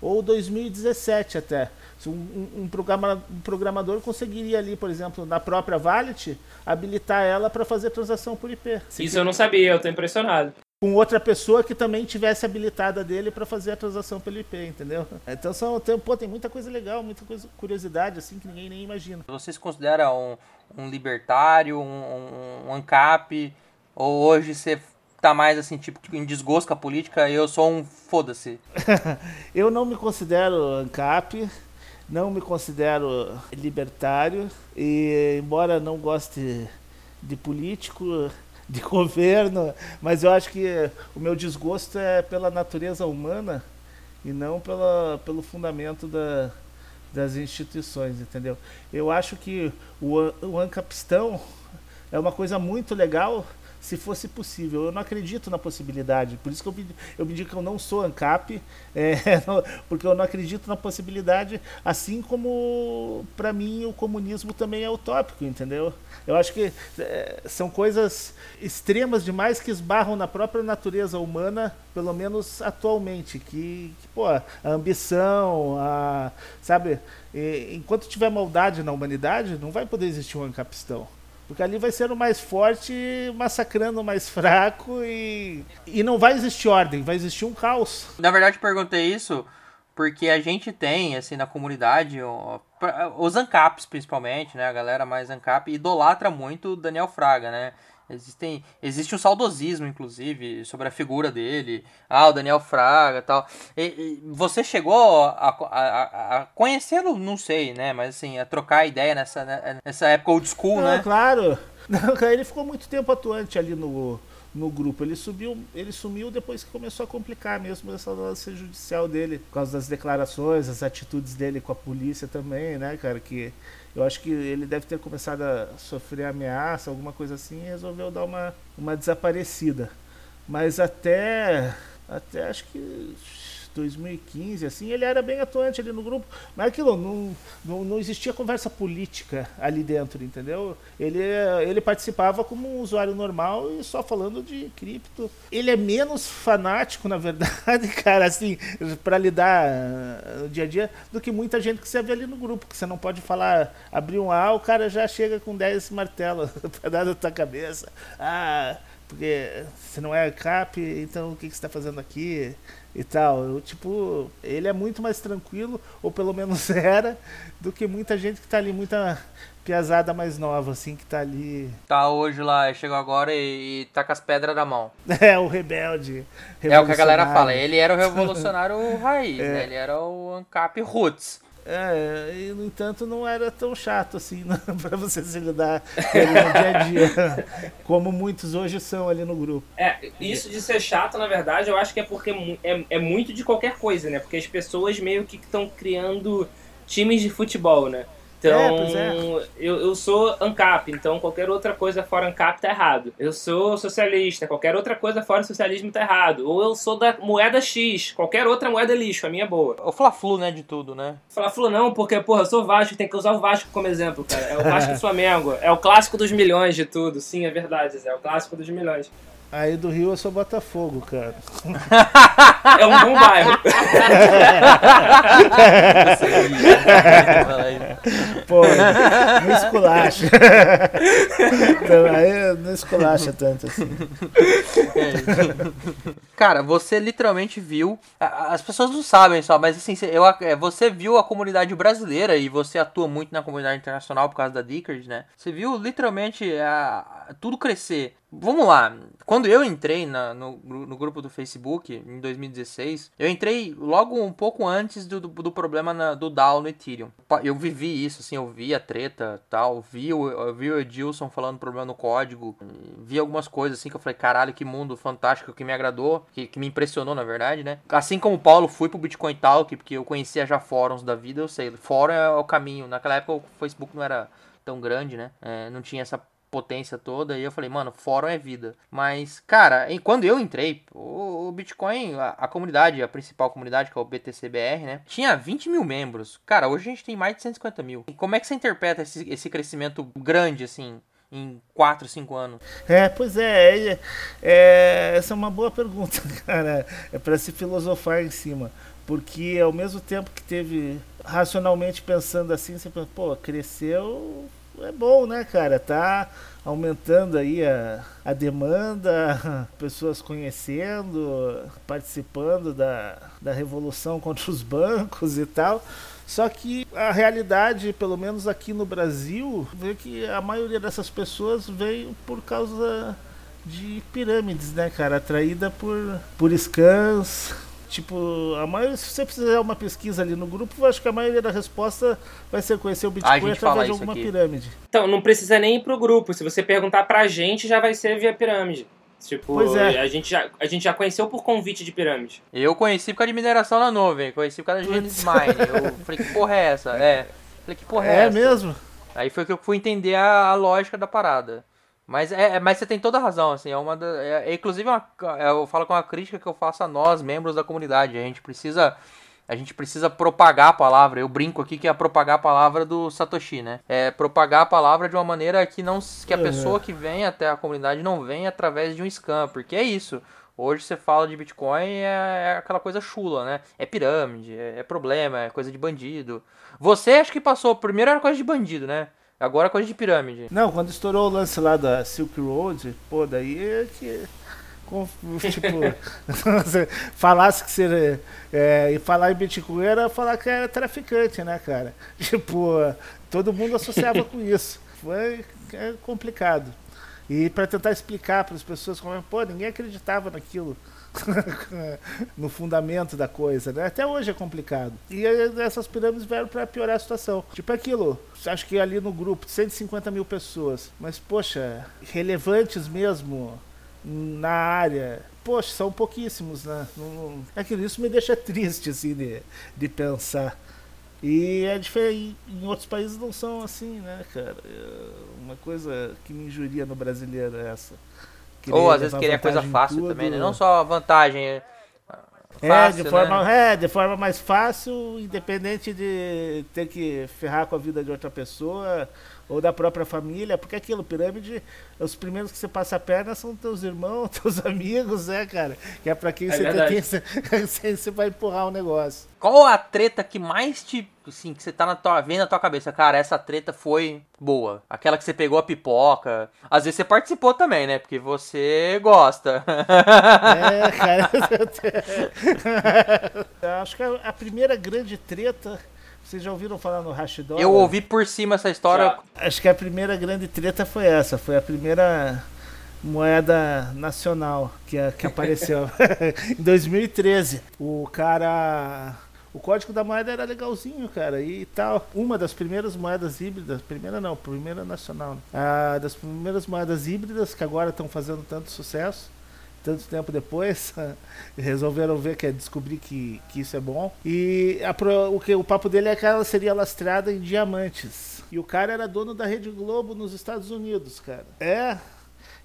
ou 2017 até. Um, um, programa, um programador conseguiria ali, por exemplo, na própria wallet, habilitar ela para fazer transação por IP. Isso eu não sabia, eu estou impressionado com outra pessoa que também tivesse habilitada dele para fazer a transação pelo IP, entendeu? Então são, tem, pô, tem muita coisa legal, muita coisa, curiosidade assim que ninguém nem imagina. Você se considera um, um libertário, um, um, um ANCAP, ou hoje você tá mais assim, tipo, em desgosto com a política, eu sou um foda-se? eu não me considero ANCAP, não me considero libertário, e embora não goste de político, de governo, mas eu acho que o meu desgosto é pela natureza humana e não pela, pelo fundamento da, das instituições, entendeu? Eu acho que o, o Ancapistão é uma coisa muito legal se fosse possível. Eu não acredito na possibilidade, por isso que eu, eu me digo que eu não sou ANCAP, é, porque eu não acredito na possibilidade, assim como para mim o comunismo também é utópico, entendeu? Eu acho que é, são coisas extremas demais que esbarram na própria natureza humana, pelo menos atualmente, que, que pô, a ambição, a, sabe, e, enquanto tiver maldade na humanidade, não vai poder existir um ancapistão. Porque ali vai ser o mais forte massacrando o mais fraco e, e não vai existir ordem, vai existir um caos. Na verdade, perguntei isso porque a gente tem, assim, na comunidade, os ANCAPs principalmente, né? A galera mais ANCAP idolatra muito o Daniel Fraga, né? Existem, existe um saudosismo, inclusive, sobre a figura dele. Ah, o Daniel Fraga e tal. E, você chegou a, a, a conhecê-lo? Não sei, né? Mas assim, a trocar ideia nessa, né, nessa época old school, Não, né? Claro. Não, ele ficou muito tempo atuante ali no, no grupo. Ele subiu, ele sumiu depois que começou a complicar mesmo essa lance judicial dele, por causa das declarações, as atitudes dele com a polícia também, né, cara, que eu acho que ele deve ter começado a sofrer ameaça, alguma coisa assim, e resolveu dar uma, uma desaparecida. Mas até até acho que 2015, assim, ele era bem atuante ali no grupo, mas aquilo, não, não, não existia conversa política ali dentro, entendeu? Ele, ele participava como um usuário normal e só falando de cripto. Ele é menos fanático, na verdade, cara, assim, para lidar no dia a dia, do que muita gente que você vê ali no grupo, que você não pode falar, abrir um A, o cara já chega com 10 martelos para dar na tua cabeça. Ah, porque você não é cap, então o que, que você está fazendo aqui? E tal. Eu, tipo, ele é muito mais tranquilo, ou pelo menos era, do que muita gente que tá ali, muita piazada mais nova, assim, que tá ali. Tá hoje lá, chegou agora e, e tá com as pedras na mão. É, o rebelde. É o que a galera fala, ele era o revolucionário raiz, é. né? Ele era o ANCAP Roots. É, e no entanto não era tão chato assim né, para você se lidar no dia a dia, como muitos hoje são ali no grupo. É, isso de ser chato, na verdade, eu acho que é porque é, é muito de qualquer coisa, né? Porque as pessoas meio que estão criando times de futebol, né? Então, é, é. eu, eu sou ANCAP, então qualquer outra coisa fora ANCAP tá errado. Eu sou socialista, qualquer outra coisa fora socialismo tá errado. Ou eu sou da moeda X, qualquer outra moeda é lixo, a minha é boa. O Fla-Flu, né, de tudo, né? Fla-Flu não, porque, porra, eu sou Vasco, tem que usar o Vasco como exemplo, cara. É o Vasco do Flamengo, é o clássico dos milhões de tudo. Sim, é verdade, Zé, é o clássico dos milhões. Aí do Rio eu sou Botafogo, cara. É um bom bairro. Pô, não esculacha. Então, aí não esculacha tanto assim. Cara, você literalmente viu. As pessoas não sabem só, mas assim, eu, é, você viu a comunidade brasileira e você atua muito na comunidade internacional por causa da Dickers, né? Você viu literalmente a, tudo crescer. Vamos lá. Quando eu entrei na, no, no, grupo do Facebook em 2016, eu entrei logo um pouco antes do, do, do problema na, do DAO no Ethereum. Eu vivi isso, assim, eu vi a treta tal, vi o, eu vi o Edilson falando problema no código, vi algumas coisas assim que eu falei, caralho, que mundo fantástico que me agradou, que, que me impressionou na verdade, né? Assim como o Paulo fui pro Bitcoin Talk, porque eu conhecia já fóruns da vida, eu sei, fórum é o caminho. Naquela época o Facebook não era tão grande, né? É, não tinha essa potência toda. E eu falei, mano, fórum é vida. Mas, cara, quando eu entrei, o, o Bitcoin, a, a, comunidade, a principal comunidade, que é o BTCBR, né? Tinha 20 mil membros. Cara, hoje a gente tem mais de 150 mil. E como é que você interpreta esse, esse crescimento grande, assim? Em 4, 5 anos? É, pois é, é, é, essa é uma boa pergunta, cara. É para se filosofar em cima. Porque ao mesmo tempo que teve racionalmente pensando assim, você pensa, pô, cresceu é bom, né, cara? Tá aumentando aí a, a demanda, pessoas conhecendo, participando da, da revolução contra os bancos e tal. Só que a realidade, pelo menos aqui no Brasil, vê que a maioria dessas pessoas veio por causa de pirâmides, né, cara? Atraída por, por scans, Tipo, a maioria, se você fizer uma pesquisa ali no grupo, eu acho que a maioria da resposta vai ser conhecer o Bitcoin através de alguma pirâmide. Então, não precisa nem ir pro grupo. Se você perguntar pra gente, já vai ser via pirâmide. Tipo, pois é. a, gente já, a gente já conheceu por convite de pirâmide. Eu conheci por causa de mineração na nuvem, conheci por causa da Genesis Mine. Eu falei, que porra é essa? É. Falei, que porra é, é essa? É mesmo? Aí foi que eu fui entender a, a lógica da parada. Mas, é, é, mas você tem toda a razão, assim, é uma da, é, é, inclusive uma, é, eu falo com uma crítica que eu faço a nós, membros da comunidade, a gente precisa a gente precisa propagar a palavra. Eu brinco aqui que é propagar a palavra do Satoshi, né? É propagar a palavra de uma maneira que não que a uhum. pessoa que vem até a comunidade não venha através de um scam, porque é isso. Hoje você fala de Bitcoin é, é aquela coisa chula, né? É pirâmide, é, é problema, é coisa de bandido. Você acho que passou, primeiro era coisa de bandido, né? Agora coisa de pirâmide. Não, quando estourou o lance lá da Silk Road, pô, daí é que. Tipo, falasse que você. É, e falar em Bitcoin era falar que era traficante, né, cara? Tipo, todo mundo associava com isso. Foi é complicado. E para tentar explicar para as pessoas como é, pô, ninguém acreditava naquilo. no fundamento da coisa, né? Até hoje é complicado. E essas pirâmides vieram para piorar a situação. Tipo aquilo, acho que ali no grupo, 150 mil pessoas. Mas, poxa, relevantes mesmo na área, poxa, são pouquíssimos, né? É que isso me deixa triste, assim, de, de pensar. E é diferente, em outros países não são assim, né, cara? É uma coisa que me injuria no brasileiro é essa. Ou às vezes queria coisa fácil também, né? Não só vantagem. É, fácil, é, de forma, né? é, de forma mais fácil, independente de ter que ferrar com a vida de outra pessoa ou da própria família, porque aquilo, pirâmide, os primeiros que você passa a perna são teus irmãos, teus amigos, né, cara? Que é pra quem é você, tem, você vai empurrar o um negócio. Qual a treta que mais te, assim, que você tá na tua, vendo na tua cabeça? Cara, essa treta foi boa. Aquela que você pegou a pipoca. Às vezes você participou também, né? Porque você gosta. É, cara. Eu acho que a primeira grande treta vocês já ouviram falar no Hash Dollar? Eu ouvi por cima essa história. Já. Acho que a primeira grande treta foi essa. Foi a primeira moeda nacional que, que apareceu em 2013. O cara. O código da moeda era legalzinho, cara, e tal. Uma das primeiras moedas híbridas, primeira não, primeira nacional, né? ah, das primeiras moedas híbridas que agora estão fazendo tanto sucesso tanto tempo depois, resolveram ver que é descobrir que, que isso é bom. E a, o que o papo dele é que ela seria lastrada em diamantes. E o cara era dono da Rede Globo nos Estados Unidos, cara. É,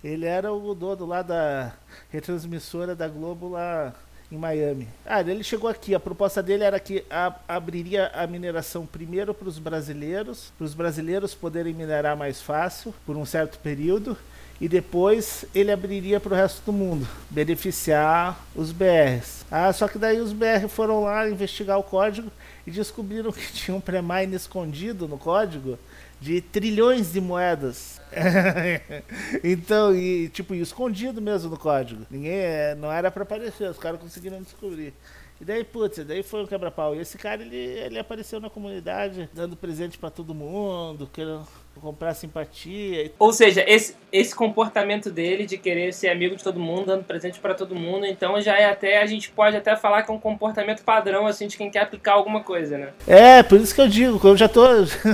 ele era o dono lá da retransmissora da Globo lá em Miami. Ah, ele chegou aqui. A proposta dele era que abriria a mineração primeiro para os brasileiros, para os brasileiros poderem minerar mais fácil por um certo período e depois ele abriria para o resto do mundo, beneficiar os BRs. Ah, só que daí os BR foram lá investigar o código e descobriram que tinha um pré-mine escondido no código de trilhões de moedas. então, e tipo, escondido mesmo no código. Ninguém, é, não era para aparecer, os caras conseguiram descobrir. E daí, putz, daí foi um quebra-pau. E esse cara, ele, ele apareceu na comunidade, dando presente para todo mundo, querendo comprar simpatia. Ou seja, esse, esse comportamento dele de querer ser amigo de todo mundo, dando presente para todo mundo, então já é até, a gente pode até falar que é um comportamento padrão, assim, de quem quer aplicar alguma coisa, né? É, por isso que eu digo, eu já tô,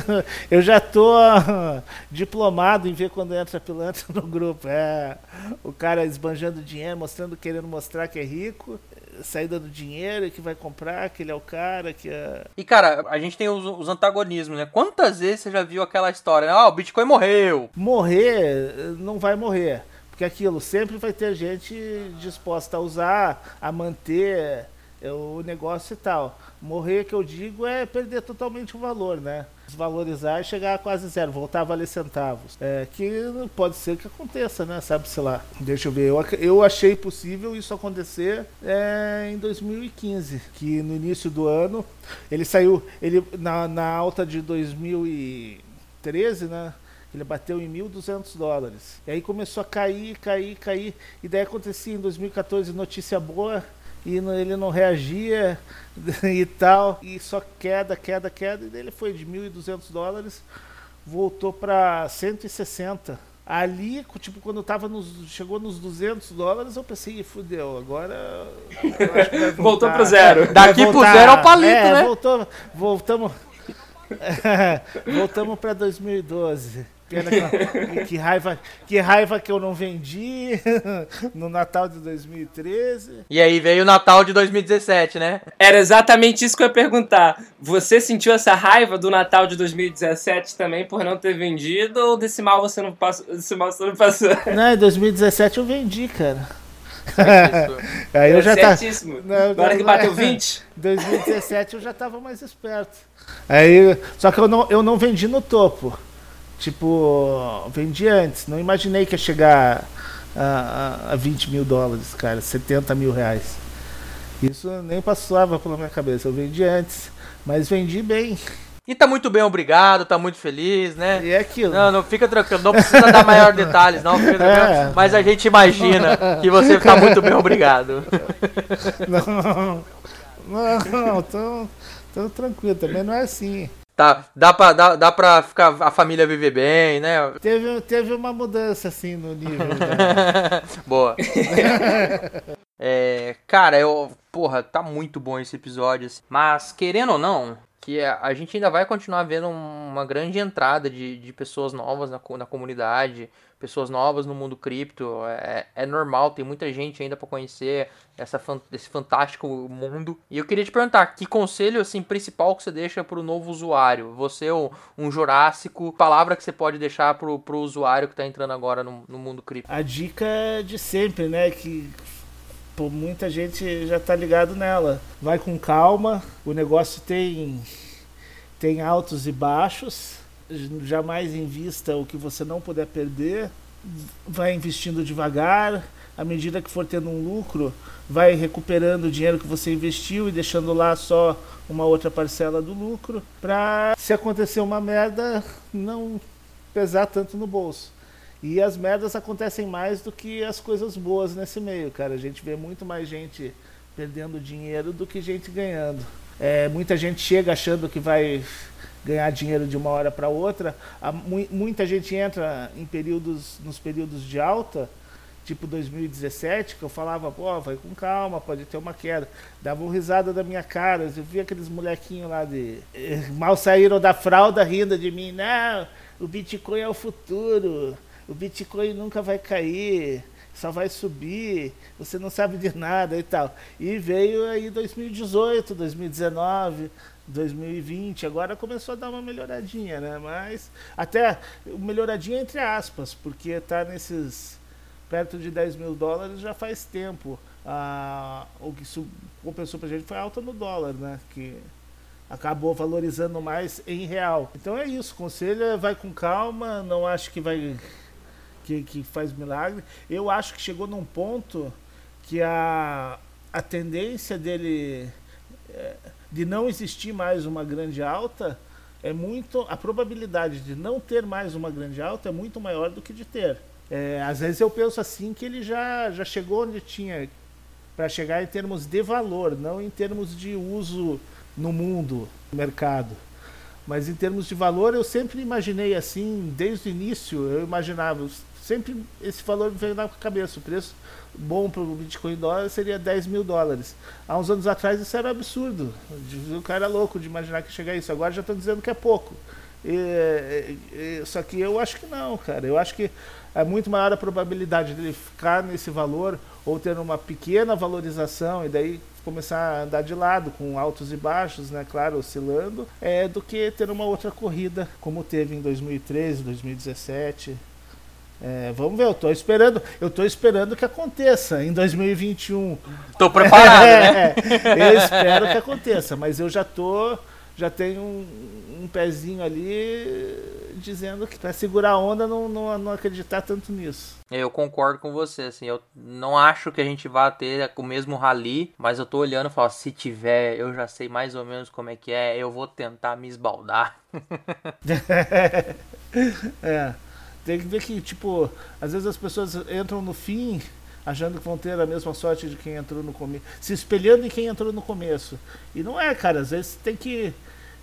eu já tô diplomado em ver quando entra pilantra no grupo. É, o cara esbanjando dinheiro, mostrando, querendo mostrar que é rico saída do dinheiro que vai comprar, que ele é o cara, que é. E cara, a gente tem os, os antagonismos, né? Quantas vezes você já viu aquela história, né? Ah, o Bitcoin morreu. Morrer, não vai morrer. Porque aquilo sempre vai ter gente disposta a usar, a manter o negócio e tal. Morrer, que eu digo, é perder totalmente o valor, né? Desvalorizar e chegar a quase zero, voltar a valer centavos. É, que pode ser que aconteça, né? Sabe-se lá. Deixa eu ver. Eu, eu achei possível isso acontecer é, em 2015, que no início do ano ele saiu, ele na, na alta de 2013, né? Ele bateu em 1.200 dólares. E aí começou a cair, cair, cair. E daí acontecia em 2014 notícia boa e ele não reagia e tal, e só queda, queda, queda, e ele foi de 1.200 dólares, voltou para 160. Ali, tipo, quando tava nos, chegou nos 200 dólares, eu pensei, fudeu, agora voltou pro zero. Daqui pro zero ao palito, é, né? Voltou, voltamos voltamos para 2012. Pena que, que, raiva, que raiva que eu não vendi no Natal de 2013. E aí veio o Natal de 2017, né? Era exatamente isso que eu ia perguntar. Você sentiu essa raiva do Natal de 2017 também por não ter vendido ou desse mal você não passou? Desse mal você não passou? Não, em 2017 eu vendi, cara. aí eu já certíssimo. Tá... Agora que bateu 20? 2017 eu já tava mais esperto. Aí, só que eu não, eu não vendi no topo. Tipo, vendi antes. Não imaginei que ia chegar a, a, a 20 mil dólares, cara. 70 mil reais. Isso nem passava pela minha cabeça. Eu vendi antes. Mas vendi bem. E tá muito bem, obrigado, tá muito feliz, né? E é aquilo. Não, não fica tranquilo, não precisa dar maior detalhes, não. É. Mas a gente imagina que você tá muito bem, obrigado. Não, não, não, tão, tão tranquilo, também não é assim. Tá, dá, pra, dá, dá pra ficar, a família viver bem, né? Teve, teve uma mudança, assim, no nível. Boa. é, cara, eu. Porra, tá muito bom esse episódio. Assim. Mas, querendo ou não, que a gente ainda vai continuar vendo uma grande entrada de, de pessoas novas na, na comunidade, pessoas novas no mundo cripto. É, é normal, tem muita gente ainda para conhecer essa, esse fantástico mundo. E eu queria te perguntar, que conselho assim principal que você deixa para o novo usuário? Você, um, um jurássico, palavra que você pode deixar para o usuário que está entrando agora no, no mundo cripto? A dica é de sempre, né? Que muita gente já tá ligado nela. Vai com calma, o negócio tem tem altos e baixos. Jamais invista o que você não puder perder. Vai investindo devagar. À medida que for tendo um lucro, vai recuperando o dinheiro que você investiu e deixando lá só uma outra parcela do lucro, para se acontecer uma merda não pesar tanto no bolso. E as merdas acontecem mais do que as coisas boas nesse meio, cara. A gente vê muito mais gente perdendo dinheiro do que gente ganhando. É, muita gente chega achando que vai ganhar dinheiro de uma hora para outra. muita gente entra em períodos, nos períodos de alta, tipo 2017, que eu falava, pô, vai com calma, pode ter uma queda. Dava uma risada da minha cara. Eu via aqueles molequinhos lá de. Eh, mal saíram da fralda rindo de mim. Não, o Bitcoin é o futuro o Bitcoin nunca vai cair, só vai subir, você não sabe de nada e tal. E veio aí 2018, 2019, 2020, agora começou a dar uma melhoradinha, né? Mas até melhoradinha entre aspas, porque tá nesses perto de 10 mil dólares já faz tempo. Ah, o que compensou pra gente foi alta no dólar, né? Que acabou valorizando mais em real. Então é isso, conselho é vai com calma, não acho que vai que, que faz milagre. Eu acho que chegou num ponto que a, a tendência dele é, de não existir mais uma grande alta é muito. A probabilidade de não ter mais uma grande alta é muito maior do que de ter. É, às vezes eu penso assim que ele já, já chegou onde tinha para chegar em termos de valor, não em termos de uso no mundo, no mercado. Mas em termos de valor, eu sempre imaginei assim, desde o início, eu imaginava sempre esse valor veio na cabeça. O preço bom para o Bitcoin dólar seria 10 mil dólares. Há uns anos atrás isso era absurdo. O cara era louco de imaginar que chegar isso. Agora já estão dizendo que é pouco. E, e, só que eu acho que não, cara. Eu acho que é muito maior a probabilidade dele ficar nesse valor ou ter uma pequena valorização e daí começar a andar de lado com altos e baixos, né, claro, oscilando, é do que ter uma outra corrida como teve em 2013, 2017. É, vamos ver, eu tô esperando, eu tô esperando que aconteça em 2021. Tô preparado, né? É, eu espero que aconteça, mas eu já tô, já tenho um, um pezinho ali dizendo que para segurar a onda não, não, não acreditar tanto nisso. Eu concordo com você, assim, eu não acho que a gente vá ter o mesmo rally, mas eu tô olhando e falo, se tiver, eu já sei mais ou menos como é que é, eu vou tentar me esbaldar. é. Tem que ver que, tipo, às vezes as pessoas entram no fim achando que vão ter a mesma sorte de quem entrou no começo, se espelhando em quem entrou no começo. E não é, cara, às vezes tem que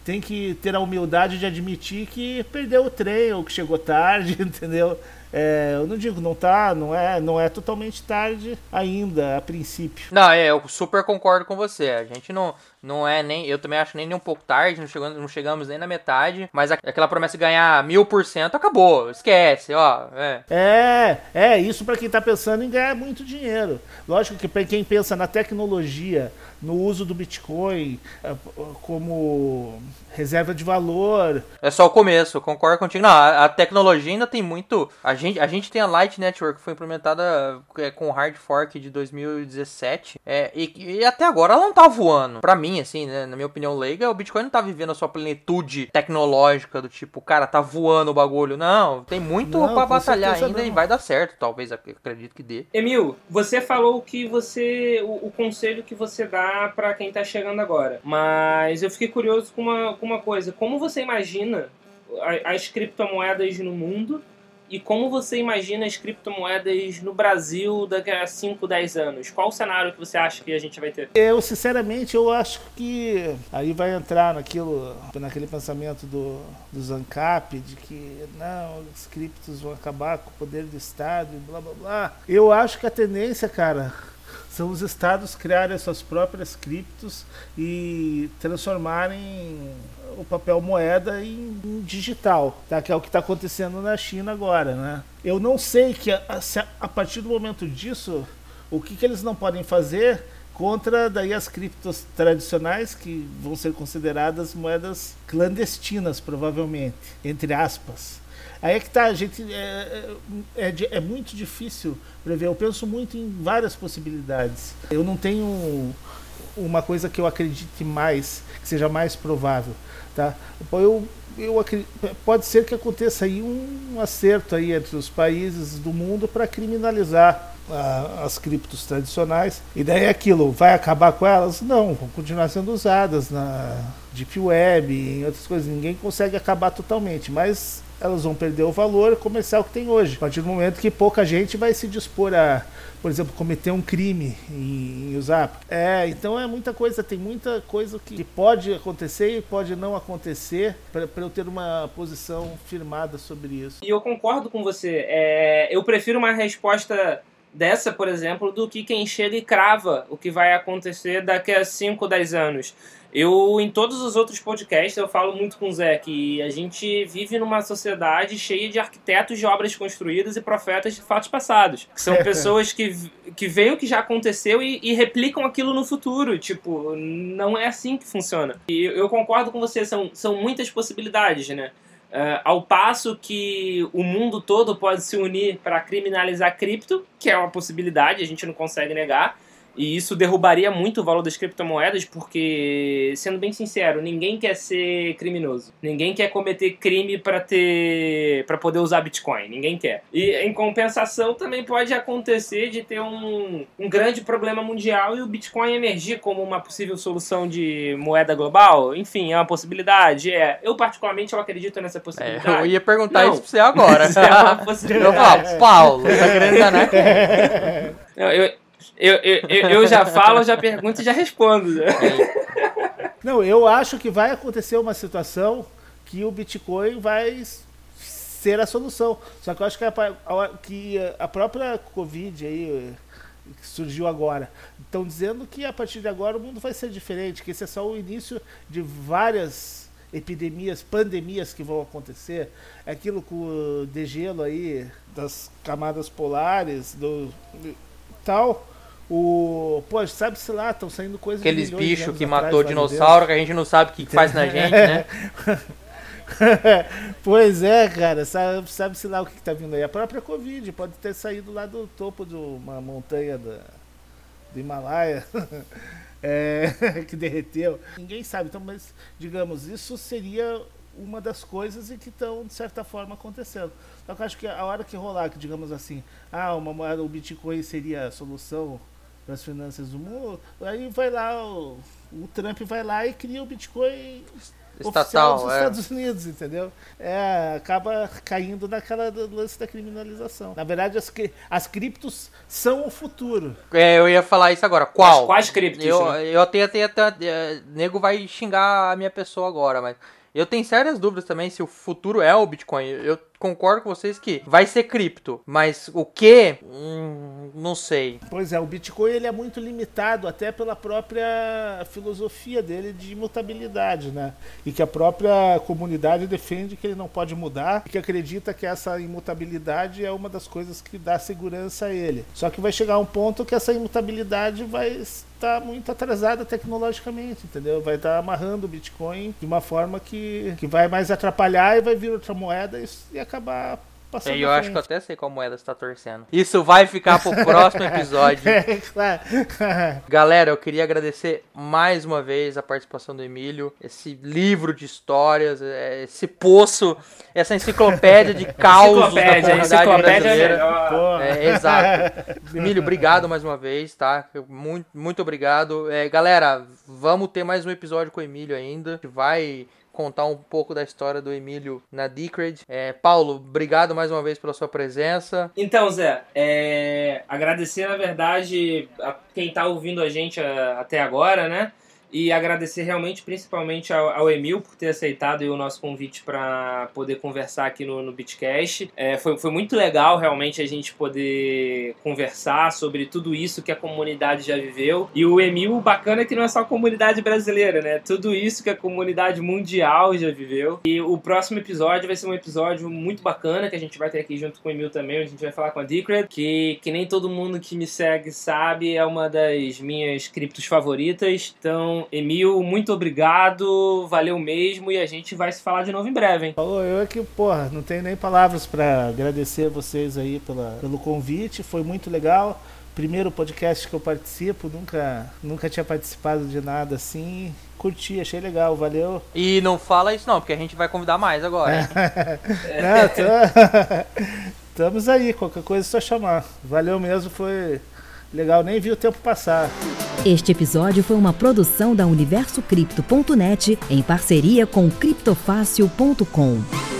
tem que ter a humildade de admitir que perdeu o trem ou que chegou tarde, entendeu? É, eu não digo, não tá, não é, não é totalmente tarde ainda, a princípio. Não, é, eu super concordo com você. A gente não, não é nem, eu também acho nem, nem um pouco tarde, não chegamos, não chegamos nem na metade, mas aquela promessa de ganhar mil por cento acabou, esquece, ó. É, é, é isso para quem tá pensando em ganhar muito dinheiro. Lógico que para quem pensa na tecnologia, no uso do Bitcoin é, como reserva de valor. É só o começo, concordo contigo. Não, a, a, tecnologia ainda tem muito. A gente, a gente tem a Light Network, que foi implementada é, com o hard fork de 2017. É, e, e, até agora ela não tá voando. Pra mim, assim, né, na minha opinião leiga, o Bitcoin não tá vivendo a sua plenitude tecnológica do tipo, cara, tá voando o bagulho. Não, tem muito não, pra batalhar ainda não. e vai dar certo, talvez, acredito que dê. Emil, você falou que você. O, o conselho que você dá para quem tá chegando agora. Mas eu fiquei curioso com uma, com uma coisa. Como você imagina as criptomoedas no mundo e como você imagina as criptomoedas no Brasil daqui a 5, 10 anos? Qual o cenário que você acha que a gente vai ter? Eu, sinceramente, eu acho que aí vai entrar naquilo, naquele pensamento do, do Zancap, de que não, os criptos vão acabar com o poder do Estado e blá blá blá. Eu acho que a tendência, cara, são os estados criarem suas próprias criptos e transformarem o papel moeda em, em digital, tá? que é o que está acontecendo na China agora. Né? Eu não sei que a, a, a partir do momento disso, o que, que eles não podem fazer contra daí as criptos tradicionais que vão ser consideradas moedas clandestinas provavelmente entre aspas Aí é que tá, a gente. É, é, é, é, muito difícil prever. Eu penso muito em várias possibilidades. Eu não tenho uma coisa que eu acredite mais, que seja mais provável. Tá? Eu, eu acredito, pode ser que aconteça aí um acerto aí entre os países do mundo para criminalizar as criptos tradicionais. E daí é aquilo, vai acabar com elas? Não, vão continuar sendo usadas na Deep Web em outras coisas. Ninguém consegue acabar totalmente, mas elas vão perder o valor comercial que tem hoje. A partir do momento que pouca gente vai se dispor a, por exemplo, cometer um crime em, em usar. É, então é muita coisa, tem muita coisa que pode acontecer e pode não acontecer para eu ter uma posição firmada sobre isso. E eu concordo com você. É, eu prefiro uma resposta dessa, por exemplo, do que quem chega e crava o que vai acontecer daqui a 5, 10 anos. Eu, em todos os outros podcasts, eu falo muito com o Zé que a gente vive numa sociedade cheia de arquitetos de obras construídas e profetas de fatos passados. São pessoas que, que veem o que já aconteceu e, e, replicam aquilo no futuro. Tipo, não é assim que funciona. E eu concordo com você, são, são muitas possibilidades, né? Uh, ao passo que o mundo todo pode se unir para criminalizar cripto, que é uma possibilidade, a gente não consegue negar, e isso derrubaria muito o valor das criptomoedas, porque, sendo bem sincero, ninguém quer ser criminoso. Ninguém quer cometer crime para ter para poder usar Bitcoin. Ninguém quer. E em compensação também pode acontecer de ter um, um grande problema mundial e o Bitcoin emergir como uma possível solução de moeda global. Enfim, é uma possibilidade. É. Eu particularmente eu acredito nessa possibilidade. É, eu ia perguntar Não. isso pra você agora. Isso é uma possibilidade. Eu falo, Paulo, tá querendo enganar eu, eu eu, eu, eu já falo, já pergunto e já respondo. Não, eu acho que vai acontecer uma situação que o Bitcoin vai ser a solução. Só que eu acho que a, a, que a própria Covid aí que surgiu agora. Estão dizendo que a partir de agora o mundo vai ser diferente, que esse é só o início de várias epidemias, pandemias que vão acontecer. É aquilo com o degelo aí das camadas polares, do tal. O. Pô, sabe-se lá, estão saindo coisas Aqueles bichos que matou dinossauro que a gente não sabe o que, que faz na gente, né? pois é, cara, sabe-se sabe lá o que, está vindo aí. A própria Covid pode ter saído lá do topo de uma montanha da, do Himalaia. é, que derreteu. Ninguém sabe, então, mas digamos, isso seria uma das coisas e que estão, de certa forma, acontecendo. Só que eu acho que a hora que rolar, que digamos assim, ah, uma moeda, o Bitcoin seria a solução das finanças do mundo, aí vai lá, o, o Trump vai lá e cria o Bitcoin estatal dos é. Estados Unidos, entendeu? É, acaba caindo naquela lance da criminalização. Na verdade, as, as criptos são o futuro. É, eu ia falar isso agora. Qual? Mas quais criptos? Eu, né? eu até, até, até, é, nego vai xingar a minha pessoa agora, mas eu tenho sérias dúvidas também se o futuro é o Bitcoin. Eu concordo com vocês que vai ser cripto, mas o que? Hum, não sei. Pois é, o Bitcoin ele é muito limitado até pela própria filosofia dele de imutabilidade, né? E que a própria comunidade defende que ele não pode mudar, e que acredita que essa imutabilidade é uma das coisas que dá segurança a ele. Só que vai chegar um ponto que essa imutabilidade vai estar muito atrasada tecnologicamente, entendeu? Vai estar amarrando o Bitcoin de uma forma que, que vai mais atrapalhar e vai vir outra moeda e, e acabar passando. E eu acho que eu até sei qual moeda está torcendo. Isso vai ficar pro próximo episódio. é, claro. Galera, eu queria agradecer mais uma vez a participação do Emílio, esse livro de histórias, é, esse poço, essa enciclopédia de causos da comunidade enciclopédia brasileira. É, é, exato. Emílio, obrigado mais uma vez, tá? Muito, muito obrigado. É, galera, vamos ter mais um episódio com o Emílio ainda. Vai contar um pouco da história do Emílio na Decred. É, Paulo, obrigado mais uma vez pela sua presença. Então, Zé, é, agradecer, na verdade, a quem está ouvindo a gente até agora, né? E agradecer realmente, principalmente ao, ao, Emil por ter aceitado o nosso convite para poder conversar aqui no, no Bitcast. É, foi, foi muito legal realmente a gente poder conversar sobre tudo isso que a comunidade já viveu. E o Emil, bacana é que não é só a comunidade brasileira, né? Tudo isso que a comunidade mundial já viveu. E o próximo episódio vai ser um episódio muito bacana que a gente vai ter aqui junto com o Emil também. A gente vai falar com a Decred, que, que nem todo mundo que me segue sabe, é uma das minhas criptos favoritas. Então, Emil, muito obrigado, valeu mesmo e a gente vai se falar de novo em breve, hein? Falou, eu é que, porra, não tenho nem palavras para agradecer vocês aí pela, pelo convite, foi muito legal. Primeiro podcast que eu participo, nunca, nunca tinha participado de nada assim. Curti, achei legal, valeu. E não fala isso não, porque a gente vai convidar mais agora. não, tô... Estamos aí, qualquer coisa é só chamar. Valeu mesmo, foi legal, nem vi o tempo passar. Este episódio foi uma produção da UniversoCripto.net em parceria com criptofácil.com.